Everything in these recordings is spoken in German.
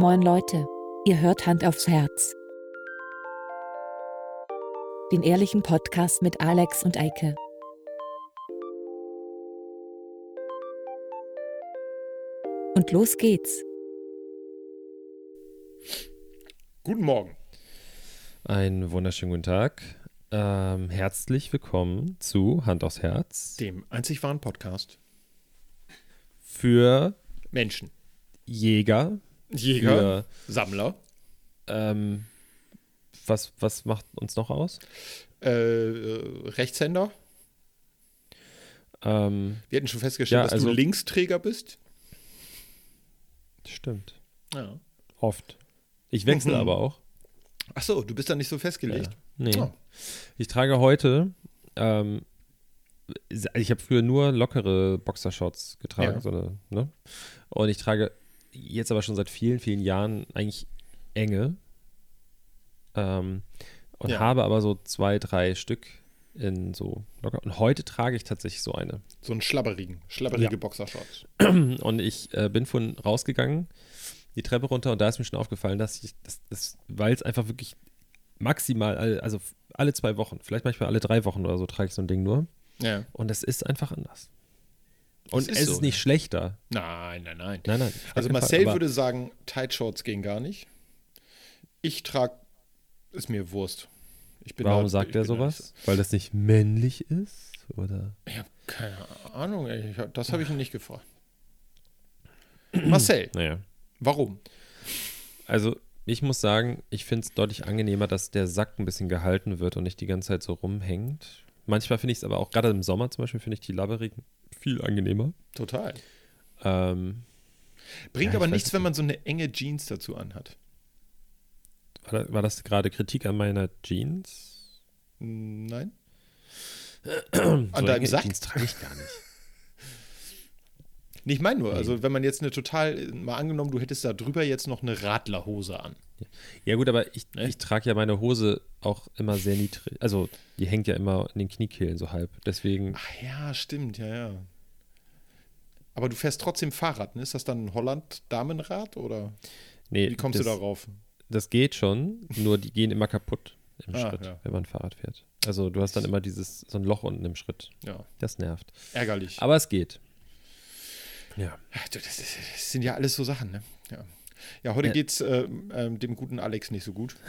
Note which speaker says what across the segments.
Speaker 1: Moin Leute, ihr hört Hand aufs Herz. Den ehrlichen Podcast mit Alex und Eike. Und los geht's.
Speaker 2: Guten Morgen.
Speaker 3: Einen wunderschönen guten Tag. Ähm, herzlich willkommen zu Hand aufs Herz
Speaker 2: Dem einzig wahren Podcast.
Speaker 3: für
Speaker 2: Menschen.
Speaker 3: Jäger.
Speaker 2: Jäger, Sammler,
Speaker 3: Ähm, was, was macht uns noch aus?
Speaker 2: äh, äh, Rechtshänder.
Speaker 3: Ähm,
Speaker 2: Wir hatten schon festgestellt,
Speaker 3: Ja,
Speaker 2: dass
Speaker 3: also-
Speaker 2: du Linksträger bist.
Speaker 3: stimmt.
Speaker 2: Ja.
Speaker 3: Oft. Ich wechsle
Speaker 2: Mhm.
Speaker 3: aber auch.
Speaker 2: Ach so, du bist da nicht so festgelegt.
Speaker 3: Nee.
Speaker 2: Oh.
Speaker 3: Ich trage heute, ähm, ich habe früher nur lockere Boxershorts getragen,
Speaker 2: Ja.
Speaker 3: so eine, ne? Und ich trage jetzt aber schon seit vielen, vielen Jahren eigentlich enge. Ähm, und
Speaker 2: Ja.
Speaker 3: habe aber so zwei, drei Stück in so locker. Und heute trage ich tatsächlich so eine.
Speaker 2: So einen schlabberigen, schlabberige
Speaker 3: Ja.
Speaker 2: Boxershorts.
Speaker 3: Und ich äh, bin von rausgegangen, die Treppe runter, und da ist mir schon aufgefallen, dass ich, das, das, weil es einfach wirklich maximal, also alle zwei Wochen, vielleicht manchmal alle drei Wochen oder so, trage ich so ein Ding nur.
Speaker 2: Ja.
Speaker 3: Und es ist einfach anders. Und
Speaker 2: ist
Speaker 3: es
Speaker 2: so,
Speaker 3: ist nicht schlechter.
Speaker 2: Nein, nein, nein.
Speaker 3: Nein, nein.
Speaker 2: Also Marcel
Speaker 3: Fall,
Speaker 2: würde sagen, Tight Shorts gehen gar nicht. Ich trage, ist mir Wurst. Ich bin
Speaker 3: Warum
Speaker 2: da-
Speaker 3: sagt er
Speaker 2: bin da
Speaker 3: sowas? Weil das nicht männlich ist? Oder?
Speaker 2: Ich habe keine Ahnung, ey. Das habe ich ihn nicht gefragt. Marcel,
Speaker 3: Naja.
Speaker 2: warum?
Speaker 3: Also, ich muss sagen, ich finde es deutlich angenehmer, dass der Sack ein bisschen gehalten wird und nicht die ganze Zeit so rumhängt. Manchmal finde ich es aber auch, gerade im Sommer zum Beispiel, finde ich die labberigen viel angenehmer.
Speaker 2: Total.
Speaker 3: Ähm,
Speaker 2: Bringt
Speaker 3: Ja,
Speaker 2: aber nichts, wenn man so eine enge Jeans dazu anhat.
Speaker 3: war, da, war das gerade Kritik an meiner Jeans?
Speaker 2: Nein?
Speaker 3: So
Speaker 2: An deinem
Speaker 3: enge
Speaker 2: Sack?
Speaker 3: Jeans trage ich gar nicht.
Speaker 2: Nee, ich meine nur, also wenn man jetzt eine total, mal angenommen, du hättest da drüber jetzt noch eine Radlerhose an.
Speaker 3: Ja gut, aber ich,
Speaker 2: Ne?
Speaker 3: ich trage ja meine Hose auch immer sehr niedrig. Also die hängt ja immer in den Kniekehlen so halb. Deswegen,
Speaker 2: Ach ja, stimmt, ja, ja. Aber du fährst trotzdem Fahrrad, ne? Ist das dann ein Holland-Damenrad oder
Speaker 3: nee,
Speaker 2: wie kommst
Speaker 3: das,
Speaker 2: du darauf?
Speaker 3: Das geht schon, nur die gehen immer kaputt im
Speaker 2: Ah,
Speaker 3: Schritt,
Speaker 2: ja.
Speaker 3: wenn man Fahrrad fährt. Also du hast dann immer dieses, so ein Loch unten im Schritt.
Speaker 2: Ja,
Speaker 3: Das nervt.
Speaker 2: ärgerlich.
Speaker 3: Aber es geht. Ja.
Speaker 2: Ja, du, das, das sind ja alles so Sachen, ne? Ja, ja heute geht's ähm, ähm, dem guten Alex nicht so gut.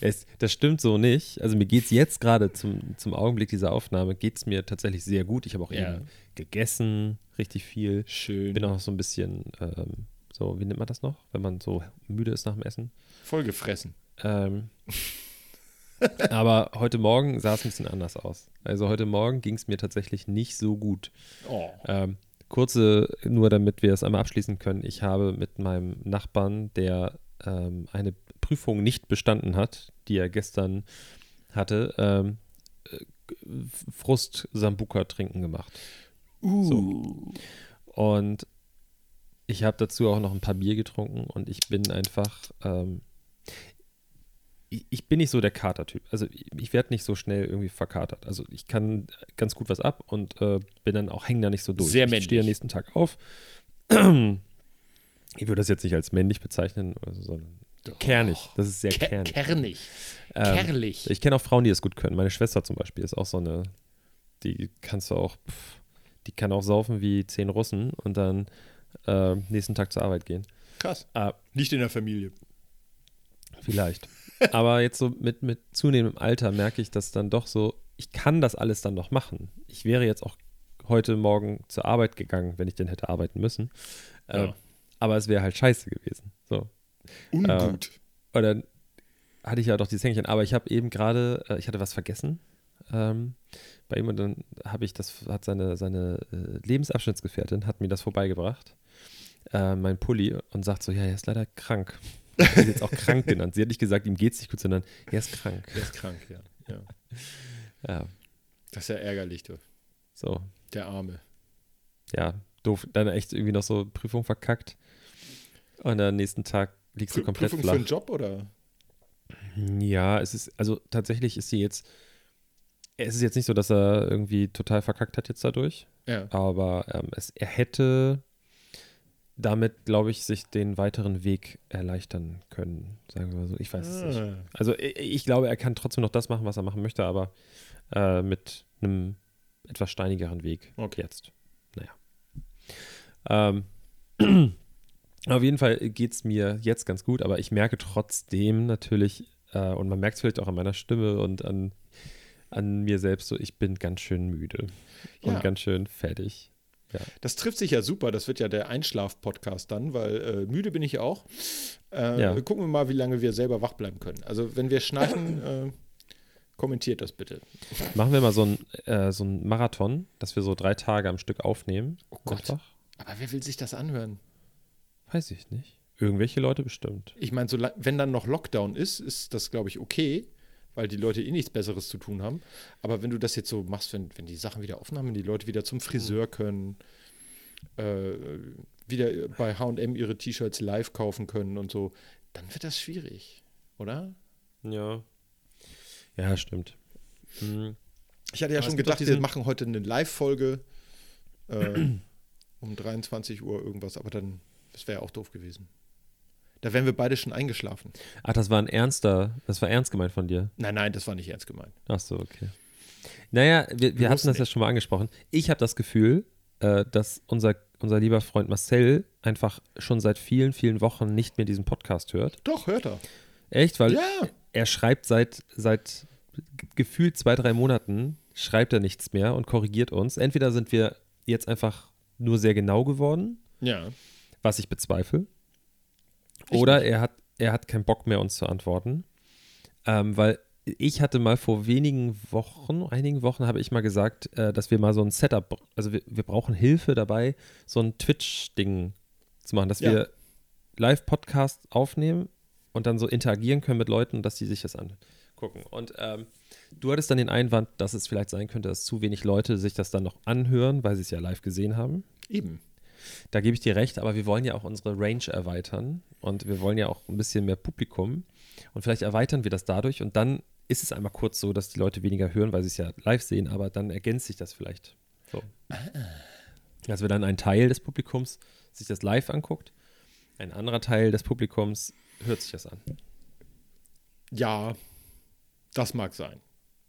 Speaker 3: Es, das stimmt so nicht. Also mir geht es jetzt gerade zum, zum Augenblick dieser Aufnahme, geht es mir tatsächlich sehr gut. Ich habe auch
Speaker 2: Ja.
Speaker 3: eben gegessen, richtig viel.
Speaker 2: Schön.
Speaker 3: Bin auch so ein bisschen, ähm, so, wie nennt man das noch, wenn man so müde ist nach dem Essen?
Speaker 2: Vollgefressen.
Speaker 3: Ähm, aber heute Morgen sah es ein bisschen anders aus. Also heute Morgen ging es mir tatsächlich nicht so gut.
Speaker 2: Oh.
Speaker 3: Ähm, kurze, nur damit wir es einmal abschließen können. Ich habe mit meinem Nachbarn, der ähm, eine Prüfung nicht bestanden hat, die er gestern hatte, ähm, äh, Frust-Sambuka trinken gemacht.
Speaker 2: Uh.
Speaker 3: Und ich habe dazu auch noch ein paar Bier getrunken und ich bin einfach, ähm, ich, ich bin nicht so der Kater-Typ. Also ich, ich werde nicht so schnell irgendwie verkatert. Also ich kann ganz gut was ab und äh, bin dann auch, hänge da nicht so durch.
Speaker 2: Sehr
Speaker 3: ich
Speaker 2: männlich.
Speaker 3: stehe am nächsten Tag auf. Ich würde das jetzt nicht als männlich bezeichnen, also, sondern kernig. Das ist sehr
Speaker 2: Ke
Speaker 3: kernig.
Speaker 2: kernig.
Speaker 3: Ähm,
Speaker 2: Kerlich.
Speaker 3: ich kenne auch Frauen, die das gut können. Meine Schwester zum Beispiel ist auch so eine, die kannst du auch, pff, die kann auch saufen wie zehn Russen und dann äh, nächsten Tag zur Arbeit gehen.
Speaker 2: Krass.
Speaker 3: Ah,
Speaker 2: Nicht in der Familie.
Speaker 3: Vielleicht. Aber jetzt so mit, mit zunehmendem Alter merke ich, dass dann doch so, ich kann das alles dann noch machen. Ich wäre jetzt auch heute Morgen zur Arbeit gegangen, wenn ich denn hätte arbeiten müssen. Äh,
Speaker 2: Ja.
Speaker 3: aber es wäre halt scheiße gewesen. So.
Speaker 2: Ungut.
Speaker 3: Und dann hatte ich ja doch dieses Hängchen, aber ich habe eben gerade, äh, ich hatte was vergessen ähm, bei ihm und dann habe ich das, hat seine, seine äh, Lebensabschnittsgefährtin, hat mir das vorbeigebracht, äh, mein Pulli, und sagt so, ja, er ist leider krank. Er ist jetzt auch krank genannt. Sie hat nicht gesagt, ihm geht's nicht gut, sondern er ist krank.
Speaker 2: Der ist krank, ja. ja.
Speaker 3: Ja,
Speaker 2: Das ist ja ärgerlich, du.
Speaker 3: so,
Speaker 2: Der Arme.
Speaker 3: ja, doof. Dann echt irgendwie noch so Prüfung verkackt. Und am nächsten Tag liegst du komplett
Speaker 2: Prüfung
Speaker 3: flach.
Speaker 2: für einen Job oder?
Speaker 3: Ja, es ist, also tatsächlich ist sie jetzt, es ist jetzt nicht so, dass er irgendwie total verkackt hat jetzt dadurch,
Speaker 2: Ja.
Speaker 3: aber ähm, es, er hätte damit, glaube ich, sich den weiteren Weg erleichtern können, sagen wir mal so. Ich weiß es nicht.
Speaker 2: Ah.
Speaker 3: Also ich, ich glaube, er kann trotzdem noch das machen, was er machen möchte, aber äh, mit einem etwas steinigeren Weg
Speaker 2: Okay.
Speaker 3: jetzt. Naja. Ähm, auf jeden Fall geht es mir jetzt ganz gut, aber ich merke trotzdem natürlich, äh, und man merkt es vielleicht auch an meiner Stimme und an, an mir selbst so, ich bin ganz schön müde
Speaker 2: Ja.
Speaker 3: und ganz schön fertig.
Speaker 2: Das trifft sich ja super. Das wird ja der Einschlaf-Podcast dann, weil äh, müde bin ich auch. Äh,
Speaker 3: Ja.
Speaker 2: Gucken wir mal, wie lange wir selber wach bleiben können. Also, wenn wir schnarchen, äh, kommentiert das bitte.
Speaker 3: Machen wir mal so ein, äh, so ein Marathon, dass wir so drei Tage am Stück aufnehmen.
Speaker 2: Oh Gott.
Speaker 3: Einfach.
Speaker 2: Aber wer will sich das anhören?
Speaker 3: Weiß ich nicht. Irgendwelche Leute bestimmt.
Speaker 2: Ich meine, so, wenn dann noch Lockdown ist, ist das, glaube ich, okay, weil die Leute eh nichts Besseres zu tun haben. Aber wenn du das jetzt so machst, wenn, wenn die Sachen wieder offen haben, wenn die Leute wieder zum Friseur können, äh, wieder bei HM ihre T-Shirts live kaufen können und so, dann wird das schwierig, oder?
Speaker 3: Ja. Ja, stimmt. Hm.
Speaker 2: Ich hatte ja
Speaker 3: Aber
Speaker 2: schon gedacht, wir machen heute eine Live-Folge äh, um 23 Uhr irgendwas, aber dann, das wäre ja auch doof gewesen. Da wären wir beide schon eingeschlafen.
Speaker 3: Ach, das war ein ernster, das war ernst gemeint von dir.
Speaker 2: Nein, nein, das war nicht ernst gemeint.
Speaker 3: Ach so, okay. Naja, wir, wir hatten das ja
Speaker 2: nicht.
Speaker 3: schon mal angesprochen. Ich habe das Gefühl, äh, dass unser, unser lieber Freund Marcel einfach schon seit vielen, vielen Wochen nicht mehr diesen Podcast hört.
Speaker 2: Doch, hört er.
Speaker 3: Echt? Weil
Speaker 2: Ja.
Speaker 3: er schreibt seit, seit ge- gefühlt zwei, drei Monaten, schreibt er nichts mehr und korrigiert uns. Entweder sind wir jetzt einfach nur sehr genau geworden,
Speaker 2: Ja.
Speaker 3: was ich bezweifle, Oder er hat, er hat keinen Bock mehr, uns zu antworten. Ähm, weil ich hatte mal vor wenigen Wochen, einigen Wochen habe ich mal gesagt, äh, dass wir mal so ein Setup, also wir, wir brauchen Hilfe dabei, so ein Twitch-Ding zu machen, dass
Speaker 2: Ja.
Speaker 3: wir Live-Podcast aufnehmen und dann so interagieren können mit Leuten, dass die sich das angucken. Und ähm, du hattest dann den Einwand, dass es vielleicht sein könnte, dass zu wenig Leute sich das dann noch anhören, weil sie es ja live gesehen haben.
Speaker 2: Eben.
Speaker 3: Da gebe ich dir recht, aber wir wollen ja auch unsere Range erweitern und wir wollen ja auch ein bisschen mehr Publikum. Und vielleicht erweitern wir das dadurch und dann ist es einmal kurz so, dass die Leute weniger hören, weil sie es ja live sehen, aber dann ergänzt sich das vielleicht. So. Also wir dann ein Teil des Publikums sich das live anguckt, ein anderer Teil des Publikums hört sich das an.
Speaker 2: Ja, das mag sein.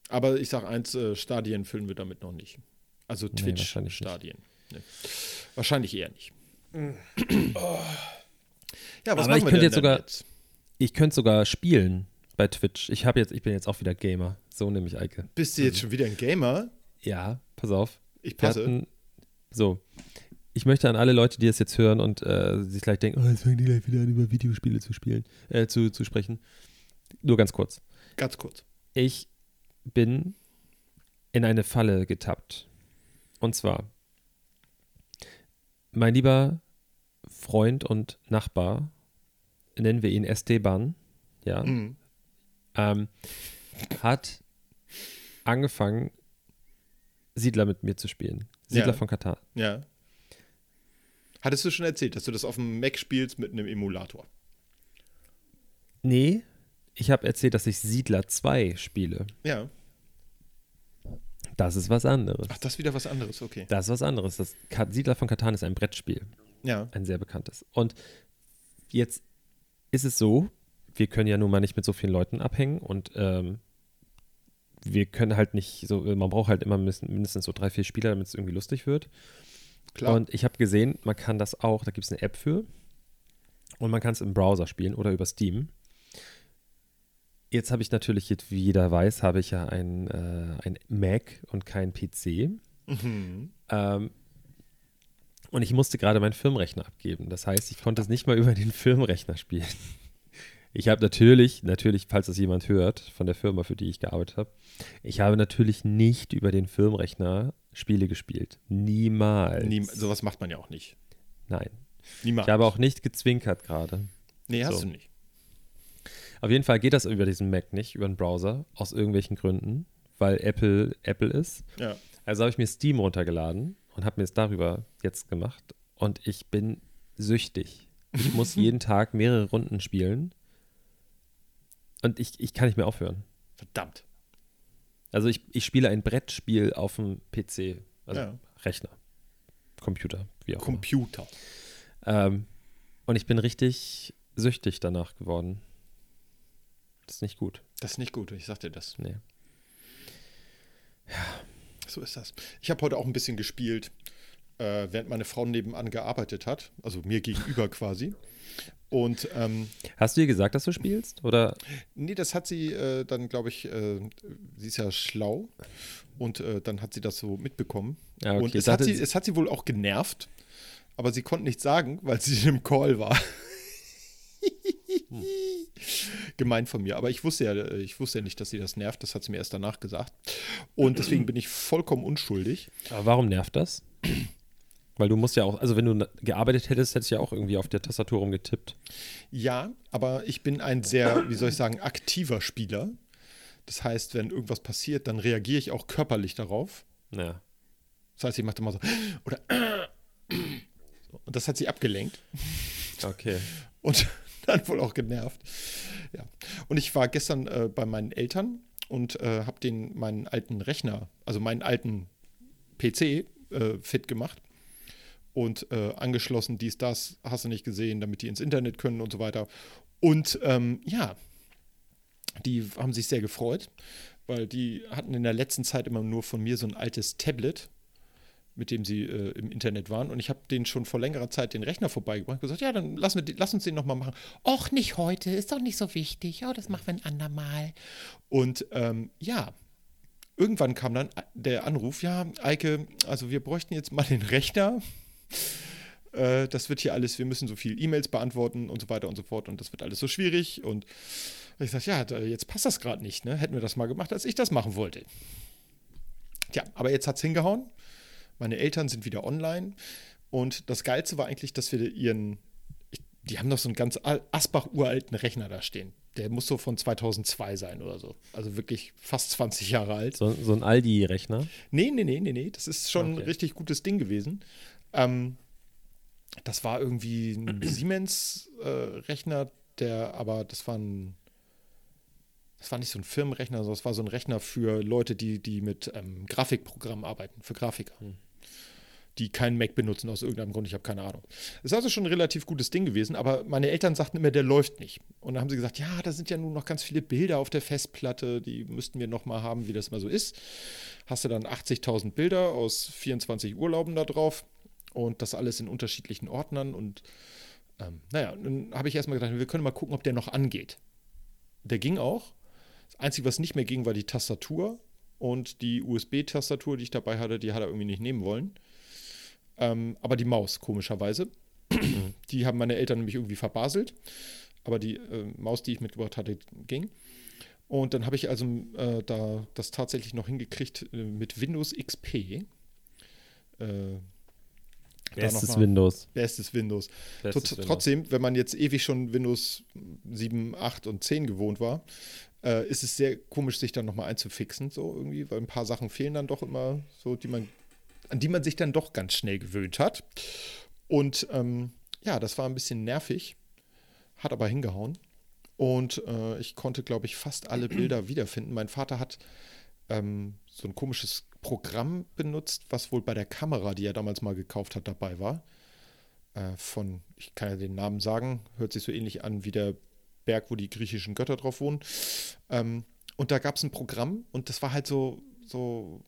Speaker 2: Aber ich sage eins, äh, Stadien füllen wir damit noch nicht. Also
Speaker 3: Nee.
Speaker 2: Twitch-Stadien. Nee. Wahrscheinlich eher nicht. Ja, was
Speaker 3: Aber
Speaker 2: machen
Speaker 3: ich
Speaker 2: wir
Speaker 3: könnte
Speaker 2: denn
Speaker 3: jetzt sogar-
Speaker 2: jetzt?
Speaker 3: Ich könnte sogar spielen bei Twitch. Ich habe jetzt, ich bin jetzt auch wieder Gamer. So nehme ich Eike.
Speaker 2: Bist du jetzt schon wieder ein Gamer?
Speaker 3: Ja, pass auf.
Speaker 2: Ich passe.
Speaker 3: hatten, so, ich möchte an alle Leute, die das jetzt hören und äh, sich gleich denken, oh, jetzt fangen die gleich wieder an, über Videospiele zu spielen, äh, zu, zu sprechen. Nur ganz kurz.
Speaker 2: Ganz kurz.
Speaker 3: Ich bin in eine Falle getappt. Und zwar, mein lieber Freund und Nachbar, nennen wir ihn Esteban, ja,
Speaker 2: Mhm.
Speaker 3: ähm, hat angefangen, Siedler mit mir zu spielen. Siedler
Speaker 2: Ja.
Speaker 3: von Katar.
Speaker 2: Ja. Hattest du schon erzählt, dass du das auf dem Mac spielst mit einem Emulator?
Speaker 3: Nee, ich habe erzählt, dass ich Siedler 2 spiele.
Speaker 2: Ja.
Speaker 3: Das ist was anderes.
Speaker 2: Ach, das ist wieder was anderes, okay.
Speaker 3: Das ist was anderes. Das Ka- Siedler von Katan ist ein Brettspiel.
Speaker 2: Ja.
Speaker 3: Ein sehr bekanntes. Und jetzt ist es so, wir können ja nun mal nicht mit so vielen Leuten abhängen und ähm, wir können halt nicht so, man braucht halt immer mindestens mindestens so drei, vier Spieler, damit es irgendwie lustig wird.
Speaker 2: Klar.
Speaker 3: Und ich habe gesehen, man kann das auch, da gibt es eine App für. Und man kann es im Browser spielen oder über Steam. Jetzt habe ich natürlich, wie jeder weiß, habe ich ja ein, äh, ein Mac und kein PC.
Speaker 2: mhm.
Speaker 3: Ähm, und ich musste gerade meinen Firmenrechner abgeben. Das heißt, ich konnte es nicht mal über den Firmenrechner spielen. Ich habe natürlich, natürlich, falls das jemand hört, von der Firma, für die ich gearbeitet habe, ich habe natürlich nicht über den Firmenrechner Spiele gespielt. Niemals.
Speaker 2: Nie, sowas macht man ja auch nicht.
Speaker 3: Nein.
Speaker 2: Niemals.
Speaker 3: Ich habe auch nicht gezwinkert gerade.
Speaker 2: nee, hast
Speaker 3: so.
Speaker 2: du nicht.
Speaker 3: Auf jeden Fall geht das über diesen Mac nicht, über den Browser, aus irgendwelchen Gründen, weil Apple Apple ist.
Speaker 2: Ja.
Speaker 3: Also habe ich mir Steam runtergeladen und habe mir es darüber jetzt gemacht. Und ich bin süchtig. Ich muss jeden Tag mehrere Runden spielen. Und ich, ich kann nicht mehr aufhören.
Speaker 2: Verdammt.
Speaker 3: Also ich, ich spiele ein Brettspiel auf dem PC, also
Speaker 2: Ja.
Speaker 3: Rechner, Computer, wie auch immer.
Speaker 2: Computer.
Speaker 3: Ähm, und ich bin richtig süchtig danach geworden. Das ist nicht gut.
Speaker 2: Das ist nicht gut, ich sag dir das.
Speaker 3: Nee.
Speaker 2: So ist das. Ich habe heute auch ein bisschen gespielt, äh, während meine Frau nebenan gearbeitet hat, also mir gegenüber quasi. Und ähm,
Speaker 3: Hast du ihr gesagt, dass du spielst? Oder?
Speaker 2: nee, das hat sie äh, dann, glaube ich, äh, sie ist ja schlau und äh, dann hat sie das so mitbekommen.
Speaker 3: Ja, okay.
Speaker 2: Und es hat, sie, es hat sie wohl auch genervt, aber sie konnte nichts sagen, weil sie im Call war. Gemein von mir, aber ich wusste ja, äh, ich wusste ja nicht, dass sie das nervt. Das hat sie mir erst danach gesagt. Und deswegen bin ich vollkommen unschuldig.
Speaker 3: Aber warum nervt das? Weil du musst ja auch, also wenn du gearbeitet hättest, hättest du ja auch irgendwie auf der Tastatur rumgetippt.
Speaker 2: Ja, aber ich bin ein sehr, wie soll ich sagen, aktiver Spieler. Das heißt, wenn irgendwas passiert, dann reagiere ich auch körperlich darauf.
Speaker 3: Ja.
Speaker 2: Das heißt, ich mache immer so oder und das hat sie abgelenkt
Speaker 3: Okay.
Speaker 2: und dann wohl auch genervt. Ja. Und ich war gestern äh, bei meinen Eltern und äh, habe den meinen alten Rechner, also meinen alten PC äh, fit gemacht und äh, angeschlossen, dies, das, hast du nicht gesehen, damit die ins Internet können und so weiter. Und ähm, ja, die haben sich sehr gefreut, weil die hatten in der letzten Zeit immer nur von mir so ein altes Tablet, mit dem sie äh, im Internet waren. Und ich habe denen schon vor längerer Zeit den Rechner vorbeigebracht und gesagt, ja, dann lassen wir, lass uns den nochmal machen. Och, nicht heute, ist doch nicht so wichtig. Oh, das machen wir ein andermal. Und ähm, ja, irgendwann kam dann der Anruf, ja, Eike, also wir bräuchten jetzt mal den Rechner. Äh, das wird hier alles, wir müssen so viel E-Mails beantworten und so weiter und so fort und das wird alles so schwierig. Und ich sage, ja, jetzt passt das gerade nicht, ne? Hätten wir das mal gemacht, als ich das machen wollte. Tja, aber jetzt hat's hingehauen. Meine Eltern sind wieder online. Und das Geilste war eigentlich, dass wir ihren, die haben noch so einen ganz al- Asbach-uralten Rechner da stehen. Der muss so von 2002 sein oder so. Also wirklich fast 20 Jahre alt.
Speaker 3: So, so ein Aldi-Rechner.
Speaker 2: Nee, nee, nee, nee, nee. Das ist schon
Speaker 3: Okay.
Speaker 2: ein richtig gutes Ding gewesen. Ähm, das war irgendwie ein Siemens-Rechner, der, aber das war ein, das war nicht so ein Firmenrechner, sondern das war so ein Rechner für Leute, die, die mit ähm, Grafikprogrammen arbeiten, für Grafiker. Die keinen Mac benutzen aus irgendeinem Grund, ich habe keine Ahnung. Das ist also schon ein relativ gutes Ding gewesen, aber meine Eltern sagten immer, der läuft nicht. Und dann haben sie gesagt, ja, da sind ja nun noch ganz viele Bilder auf der Festplatte, die müssten wir noch mal haben, wie das mal so ist. Hast du dann 80.000 Bilder aus 24 Urlauben da drauf und das alles in unterschiedlichen Ordnern und ähm, naja, dann habe ich erstmal gedacht, wir können mal gucken, ob der noch angeht. Der ging auch. Das Einzige, was nicht mehr ging, war die Tastatur und die USB-Tastatur, die ich dabei hatte, die hat er irgendwie nicht nehmen wollen. Ähm, aber die Maus, komischerweise. die haben meine Eltern nämlich irgendwie verbaselt. Aber die äh, Maus, die ich mitgebracht hatte, ging. Und dann habe ich also äh, da das tatsächlich noch hingekriegt äh, mit Windows XP. Äh,
Speaker 3: Bestes Windows.
Speaker 2: Bestes Windows.
Speaker 3: Bestes Windows.
Speaker 2: Trotzdem, wenn man jetzt ewig schon Windows 7, 8 und 10 gewohnt war, äh, ist es sehr komisch, sich dann nochmal einzufixen, so irgendwie, weil ein paar Sachen fehlen dann doch immer so, die man, an die man sich dann doch ganz schnell gewöhnt hat. Und ähm, ja, das war ein bisschen nervig, hat aber hingehauen. Und äh, ich konnte, glaube ich, fast alle Bilder wiederfinden. Mein Vater hat ähm, so ein komisches Programm benutzt, was wohl bei der Kamera, die er damals mal gekauft hat, dabei war. Äh, von, ich kann ja den Namen sagen, hört sich so ähnlich an wie der Berg, wo die griechischen Götter drauf wohnen. Ähm, und da gab es ein Programm und das war halt so, so,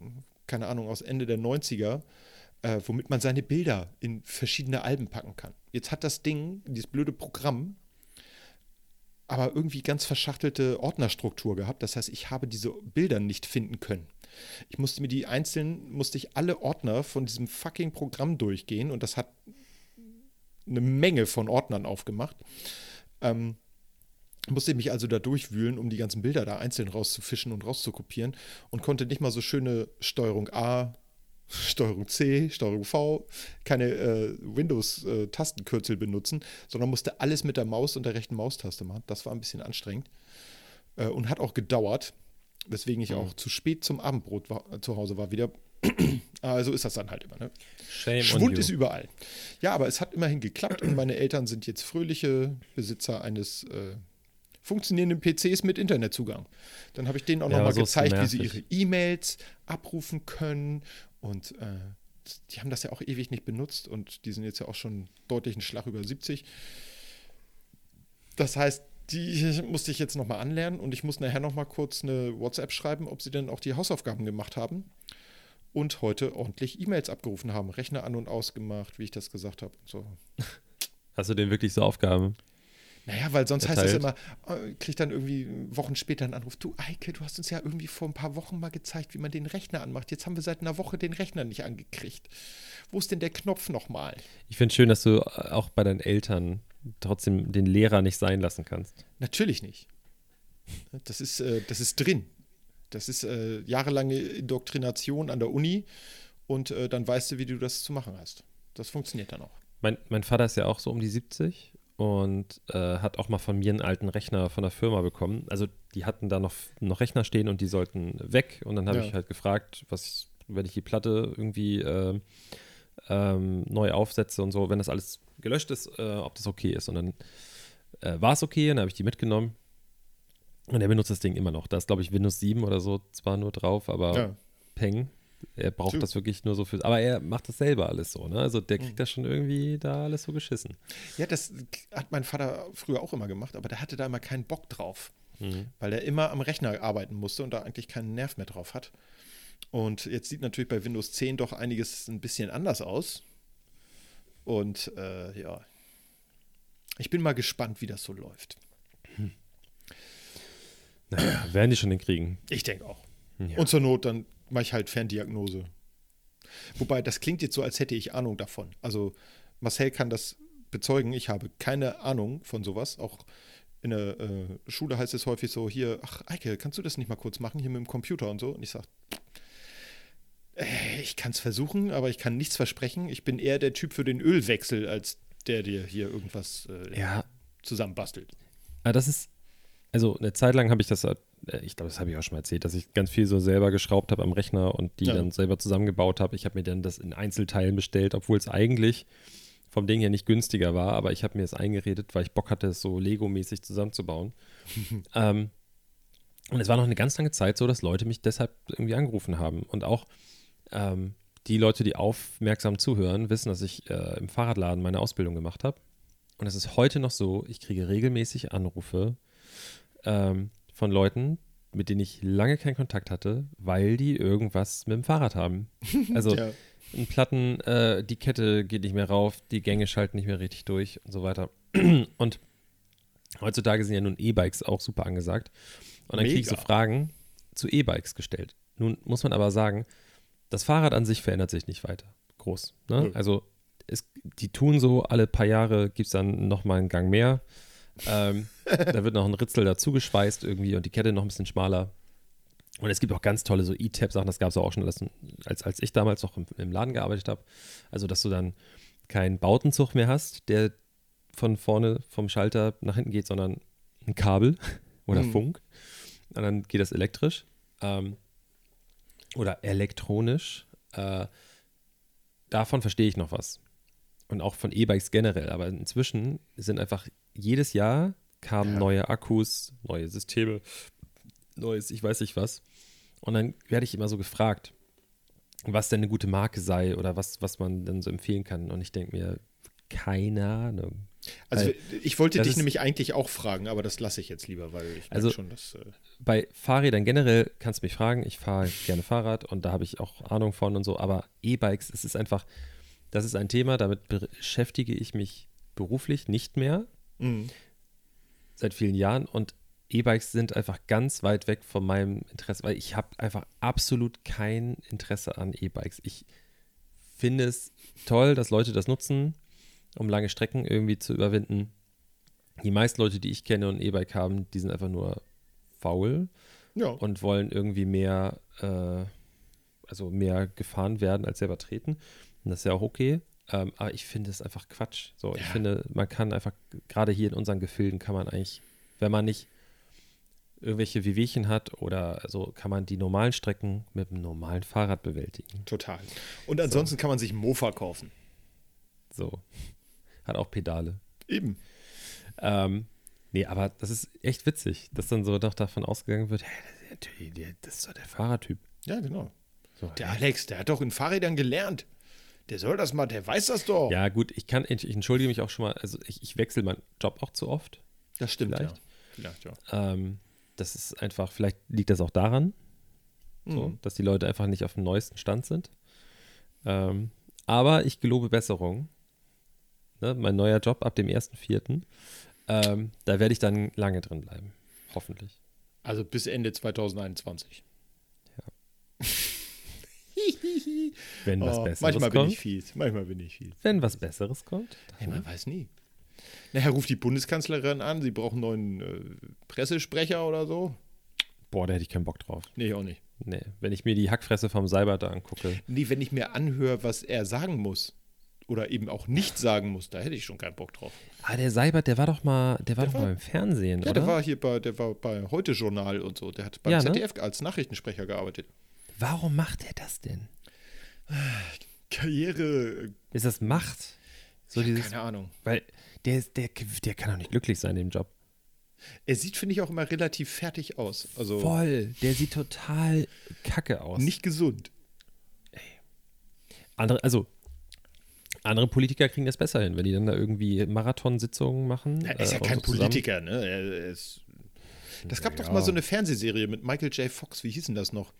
Speaker 2: keine Ahnung, aus Ende der 90er, äh, womit man seine Bilder in verschiedene Alben packen kann. Jetzt hat das Ding, dieses blöde Programm, aber irgendwie ganz verschachtelte Ordnerstruktur gehabt. Das heißt, ich habe diese Bilder nicht finden können. Ich musste mir die einzelnen, musste ich alle Ordner von diesem fucking Programm durchgehen und das hat eine Menge von Ordnern aufgemacht. Ähm, musste mich also da durchwühlen, um die ganzen Bilder da einzeln rauszufischen und rauszukopieren und konnte nicht mal so schöne Steuerung A, Steuerung C, Steuerung V, keine äh, Windows-Tastenkürzel benutzen, sondern musste alles mit der Maus und der rechten Maustaste machen. Das war ein bisschen anstrengend äh, und hat auch gedauert, weswegen ich auch zu spät zum Abendbrot war, äh, zu Hause war wieder. also ist das dann halt immer. Ne?
Speaker 3: Shame
Speaker 2: Schwund ist überall. Ja, aber es hat immerhin geklappt und meine Eltern sind jetzt fröhliche Besitzer eines äh, funktionierenden PCs mit Internetzugang. Dann habe ich denen auch
Speaker 3: Ja,
Speaker 2: nochmal
Speaker 3: so
Speaker 2: gezeigt, wie sie ihre E-Mails abrufen können und äh, die haben das ja auch ewig nicht benutzt und die sind jetzt ja auch schon deutlich einen Schlag über 70. Das heißt, die musste ich jetzt nochmal anlernen und ich muss nachher nochmal kurz eine WhatsApp schreiben, ob sie denn auch die Hausaufgaben gemacht haben und heute ordentlich E-Mails abgerufen haben, Rechner an und ausgemacht, wie ich das gesagt habe. So.
Speaker 3: Hast du denn wirklich so Aufgaben?
Speaker 2: Naja, weil sonst heißt
Speaker 3: Verteilt.
Speaker 2: das immer, äh, kriegt dann irgendwie Wochen später einen Anruf, du Eike, du hast uns ja irgendwie vor ein paar Wochen mal gezeigt, wie man den Rechner anmacht. Jetzt haben wir seit einer Woche den Rechner nicht angekriegt. Wo ist denn der Knopf nochmal?
Speaker 3: Ich finde schön, dass du auch bei deinen Eltern trotzdem den Lehrer nicht sein lassen kannst.
Speaker 2: Natürlich nicht. Das ist, äh, das ist drin. Das ist äh, jahrelange Indoktrination an der Uni und äh, dann weißt du, wie du das zu machen hast. Das funktioniert dann auch.
Speaker 3: Mein, mein Vater ist ja auch so um die 70 und äh, hat auch mal von mir einen alten Rechner von der Firma bekommen. Also die hatten da noch, noch Rechner stehen und die sollten weg. Und dann habe
Speaker 2: Ja.
Speaker 3: ich halt gefragt, was, wenn ich die Platte irgendwie äh, ähm, neu aufsetze und so, wenn das alles gelöscht ist, äh, ob das okay ist. Und dann äh, war es okay, und dann habe ich die mitgenommen. Und er benutzt das Ding immer noch. Da ist, glaube ich, Windows 7 oder so zwar nur drauf, aber
Speaker 2: Ja.
Speaker 3: Peng. Er braucht
Speaker 2: True.
Speaker 3: das wirklich nur so für. Aber er macht das selber alles so, ne? Also der kriegt
Speaker 2: Mhm.
Speaker 3: das schon irgendwie da alles so geschissen.
Speaker 2: ja, das hat mein Vater früher auch immer gemacht, aber der hatte da immer keinen Bock drauf.
Speaker 3: Mhm.
Speaker 2: weil er immer am Rechner arbeiten musste und da eigentlich keinen Nerv mehr drauf hat. Und jetzt sieht natürlich bei Windows 10 doch einiges ein bisschen anders aus. Und äh, ja, ich bin mal gespannt, wie das so läuft.
Speaker 3: Naja, werden die schon hinkriegen.
Speaker 2: Ich denke auch.
Speaker 3: Ja.
Speaker 2: Und zur Not, dann mache ich halt Ferndiagnose. Wobei, das klingt jetzt so, als hätte ich Ahnung davon. Also Marcel kann das bezeugen. Ich habe keine Ahnung von sowas. Auch in der äh, Schule heißt es häufig so, hier, ach Eike, kannst du das nicht mal kurz machen, hier mit dem Computer und so? Und ich sage, äh, ich kann es versuchen, aber ich kann nichts versprechen. Ich bin eher der Typ für den Ölwechsel, als der dir hier irgendwas äh,
Speaker 3: ja,
Speaker 2: zusammenbastelt.
Speaker 3: aber das ist, also eine Zeit lang habe ich das, äh, ich glaube, das habe ich auch schon mal erzählt, dass ich ganz viel so selber geschraubt habe am Rechner und die
Speaker 2: Ja.
Speaker 3: dann selber zusammengebaut habe. Ich habe mir dann das in Einzelteilen bestellt, obwohl es eigentlich vom Ding her nicht günstiger war, aber ich habe mir es eingeredet, weil ich Bock hatte, es so Lego-mäßig zusammenzubauen. ähm, und es war noch eine ganz lange Zeit so, dass Leute mich deshalb irgendwie angerufen haben. Und auch ähm, die Leute, die aufmerksam zuhören, wissen, dass ich äh, im Fahrradladen meine Ausbildung gemacht habe. Und es ist heute noch so, ich kriege regelmäßig Anrufe ähm, von Leuten, mit denen ich lange keinen Kontakt hatte, weil die irgendwas mit dem Fahrrad haben. Also
Speaker 2: Ja.
Speaker 3: ein Platten, äh, die Kette geht nicht mehr rauf, die Gänge schalten nicht mehr richtig durch und so weiter. Und heutzutage sind ja nun E-Bikes auch super angesagt. Und dann kriege ich so. Fragen zu E-Bikes gestellt. Nun muss man aber sagen, das Fahrrad an sich verändert sich nicht weiter. Groß. Ne?
Speaker 2: Nö.
Speaker 3: Also es, die tun so, alle paar Jahre gibt es dann nochmal einen Gang mehr. Ähm, da wird noch ein Ritzel dazu geschweißt irgendwie und die Kette noch ein bisschen schmaler. Und es gibt auch ganz tolle so E-Tab-Sachen, das gab es auch schon, als, als ich damals noch im, im Laden gearbeitet habe. Also, dass du dann keinen Bautenzug mehr hast, der von vorne vom Schalter nach hinten geht, sondern ein Kabel oder
Speaker 2: Mhm.
Speaker 3: Funk. Und dann geht das elektrisch ähm, oder elektronisch. Äh, davon verstehe ich noch was. Und auch von E-Bikes generell. Aber inzwischen sind einfach jedes Jahr kamen
Speaker 2: Ja.
Speaker 3: neue Akkus, neue Systeme, neues, ich weiß nicht was. Und dann werde ich immer so gefragt, was denn eine gute Marke sei oder was, was man dann so empfehlen kann. Und ich denke mir, keine Ahnung.
Speaker 2: Also
Speaker 3: Weil
Speaker 2: ich wollte
Speaker 3: das
Speaker 2: dich
Speaker 3: ist-
Speaker 2: nämlich eigentlich auch fragen, aber das lasse ich jetzt lieber, weil ich
Speaker 3: Also-
Speaker 2: schon, dass äh,
Speaker 3: Bei Fahrrädern generell kannst du mich fragen. Ich fahre gerne Fahrrad und da habe ich auch Ahnung von und so. Aber E-Bikes, es ist einfach, das ist ein Thema, damit beschäftige ich mich beruflich nicht mehr
Speaker 2: mh,
Speaker 3: seit vielen Jahren und E-Bikes sind einfach ganz weit weg von meinem Interesse, weil ich habe einfach absolut kein Interesse an E-Bikes. Ich finde es toll, dass Leute das nutzen, um lange Strecken irgendwie zu überwinden. Die meisten Leute, die ich kenne und E-Bike haben, die sind einfach nur faul
Speaker 2: ja,
Speaker 3: und wollen irgendwie mehr, äh, also mehr gefahren werden als selber treten. Und das ist ja auch okay. Ähm, aber ich finde es einfach Quatsch. So, ich
Speaker 2: Ja.
Speaker 3: finde, man kann einfach, gerade hier in unseren Gefilden kann man eigentlich, wenn man nicht irgendwelche Wehwehchen hat oder so, kann man die normalen Strecken mit einem normalen Fahrrad bewältigen.
Speaker 2: total. Und ansonsten kann man sich Mofa kaufen.
Speaker 3: So. Hat auch Pedale.
Speaker 2: Eben.
Speaker 3: Ähm, nee, aber das ist echt witzig, dass dann so doch davon ausgegangen wird, hey, das ist doch der Fahrertyp.
Speaker 2: Ja, genau.
Speaker 3: So,
Speaker 2: Der Alex, der hat doch in Fahrrädern gelernt. Der soll das mal, der weiß das doch.
Speaker 3: Ja, gut, ich kann, ich entschuldige mich auch schon mal, also ich, ich wechsle meinen Job auch zu oft.
Speaker 2: das stimmt.
Speaker 3: vielleicht.
Speaker 2: Ja. Vielleicht, ja.
Speaker 3: Ähm, das ist einfach, vielleicht liegt das auch daran, so,
Speaker 2: Mhm.
Speaker 3: dass die Leute einfach nicht auf dem neuesten Stand sind. Ähm, aber ich gelobe Besserung. Ne, mein neuer Job ab dem 1.4. Ähm, da werde ich dann lange drin bleiben. Hoffentlich.
Speaker 2: Also bis Ende 2021.
Speaker 3: Wenn was
Speaker 2: Oh,
Speaker 3: Besseres
Speaker 2: manchmal bin
Speaker 3: kommt.
Speaker 2: ich fies. Manchmal bin ich fies.
Speaker 3: Wenn was Besseres kommt.
Speaker 2: Hey, man weiß nie. Nachher ruft die Bundeskanzlerin an, sie braucht einen neuen äh, Pressesprecher oder so.
Speaker 3: Boah, da hätte ich keinen Bock drauf.
Speaker 2: Nee, auch nicht.
Speaker 3: Nee, wenn ich mir die Hackfresse vom Seibert da angucke.
Speaker 2: Nee, wenn ich mir anhöre, was er sagen muss oder eben auch nicht sagen muss, da hätte ich schon keinen Bock drauf.
Speaker 3: Ah, der Seibert, der war doch mal, der war
Speaker 2: Der
Speaker 3: doch
Speaker 2: war-
Speaker 3: mal im Fernsehen,
Speaker 2: Ja,
Speaker 3: oder?
Speaker 2: der war hier bei, der war bei Heute Journal und so. Der hat beim
Speaker 3: Ja, ne?
Speaker 2: ZDF als Nachrichtensprecher gearbeitet.
Speaker 3: Warum macht er das denn?
Speaker 2: Karriere,
Speaker 3: Ist das Macht? So dieses,
Speaker 2: keine Ahnung.
Speaker 3: weil der, ist, der, der kann doch nicht glücklich sein in dem Job.
Speaker 2: Er sieht, finde ich, auch immer relativ fertig aus. Also
Speaker 3: Voll, der sieht total kacke aus.
Speaker 2: nicht gesund.
Speaker 3: andere, also andere Politiker kriegen das besser hin, wenn die dann da irgendwie Marathonsitzungen machen.
Speaker 2: Er ist ja
Speaker 3: äh,
Speaker 2: kein
Speaker 3: so
Speaker 2: Politiker, ne? Er er ist, das gab doch
Speaker 3: Ja.
Speaker 2: mal so eine Fernsehserie mit Michael J. Fox, wie hieß denn das noch?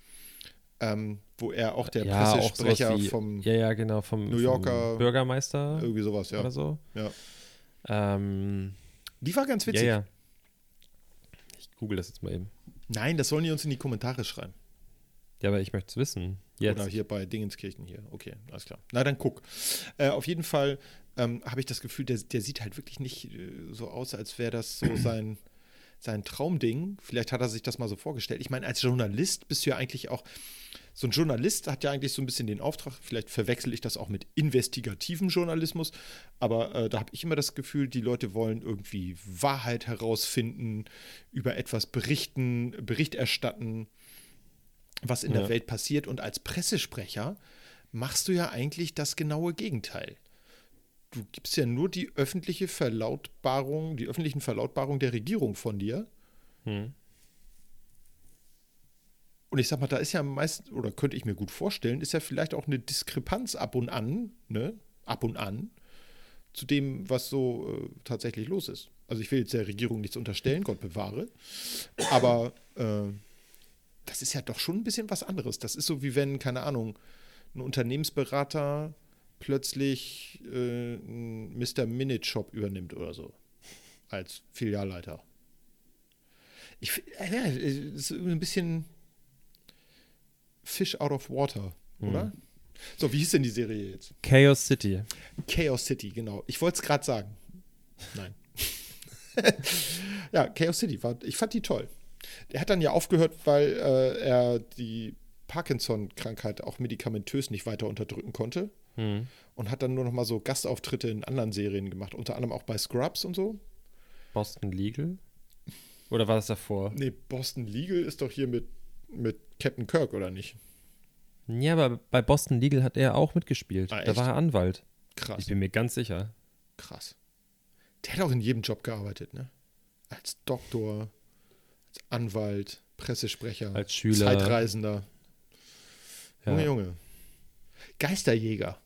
Speaker 2: Ähm, wo er auch der
Speaker 3: ja, auch
Speaker 2: Pressesprecher
Speaker 3: wie,
Speaker 2: vom
Speaker 3: ja, ja, genau, vom,
Speaker 2: New Yorker-
Speaker 3: vom Bürgermeister
Speaker 2: irgendwie sowas, ja.
Speaker 3: oder so.
Speaker 2: ja.
Speaker 3: Ähm,
Speaker 2: Die war ganz
Speaker 3: ja,
Speaker 2: witzig.
Speaker 3: ja. Ich google das jetzt mal eben.
Speaker 2: Nein, das sollen die uns in die Kommentare schreiben.
Speaker 3: Ja, aber ich möchte es wissen. Jetzt.
Speaker 2: Oder hier bei Dingenskirchen hier. Okay, alles klar. Na, dann guck. Äh, auf jeden Fall ähm, habe ich das Gefühl, der, der sieht halt wirklich nicht äh, so aus, als wäre das so sein, sein Traumding. Vielleicht hat er sich das mal so vorgestellt. Ich meine, als Journalist bist du ja eigentlich auch. So ein Journalist hat ja eigentlich so ein bisschen den Auftrag, vielleicht verwechsel ich das auch mit investigativem Journalismus, aber äh, da habe ich immer das Gefühl, die Leute wollen irgendwie Wahrheit herausfinden, über etwas berichten, Bericht erstatten was in
Speaker 3: Ja.
Speaker 2: der Welt passiert. Und als Pressesprecher machst du ja eigentlich das genaue Gegenteil. Du gibst ja nur die öffentliche Verlautbarung, die öffentlichen Verlautbarungen der Regierung von dir.
Speaker 3: Hm.
Speaker 2: Und ich sag mal, da ist ja meist, oder könnte ich mir gut vorstellen, ist ja vielleicht auch eine Diskrepanz ab und an, ne? Ab und an, zu dem, was so äh, tatsächlich los ist. Also ich will jetzt der Regierung nichts unterstellen, Gott bewahre. Aber äh, das ist ja doch schon ein bisschen was anderes. Das ist so wie wenn, keine Ahnung, ein Unternehmensberater plötzlich äh, einen Mr. Minute Shop übernimmt oder so. Als Filialleiter. Ich, äh, ja, ist ein bisschen Fish out of water, oder? So, wie hieß denn die Serie jetzt?
Speaker 3: Chaos City.
Speaker 2: Chaos City, genau. Ich wollte es gerade sagen. Nein. ja, Chaos City, war, ich fand die toll. Der hat dann ja aufgehört, weil äh, er die Parkinson-Krankheit auch medikamentös nicht weiter unterdrücken konnte
Speaker 3: Hm.
Speaker 2: und hat dann nur noch mal so Gastauftritte in anderen Serien gemacht, unter anderem auch bei Scrubs und so.
Speaker 3: Boston Legal? Oder war das davor?
Speaker 2: Nee, Boston Legal ist doch hier mit, mit Captain Kirk, oder nicht?
Speaker 3: Ja, aber bei Boston Legal hat er auch mitgespielt.
Speaker 2: Ah,
Speaker 3: da war er Anwalt. Ich
Speaker 2: Krass,
Speaker 3: bin mir ganz sicher.
Speaker 2: krass. Der hat auch in jedem Job gearbeitet, ne? Als Doktor, als Anwalt, Pressesprecher,
Speaker 3: Als Schüler.
Speaker 2: Zeitreisender.
Speaker 3: Ja.
Speaker 2: Junge, Junge. Geisterjäger.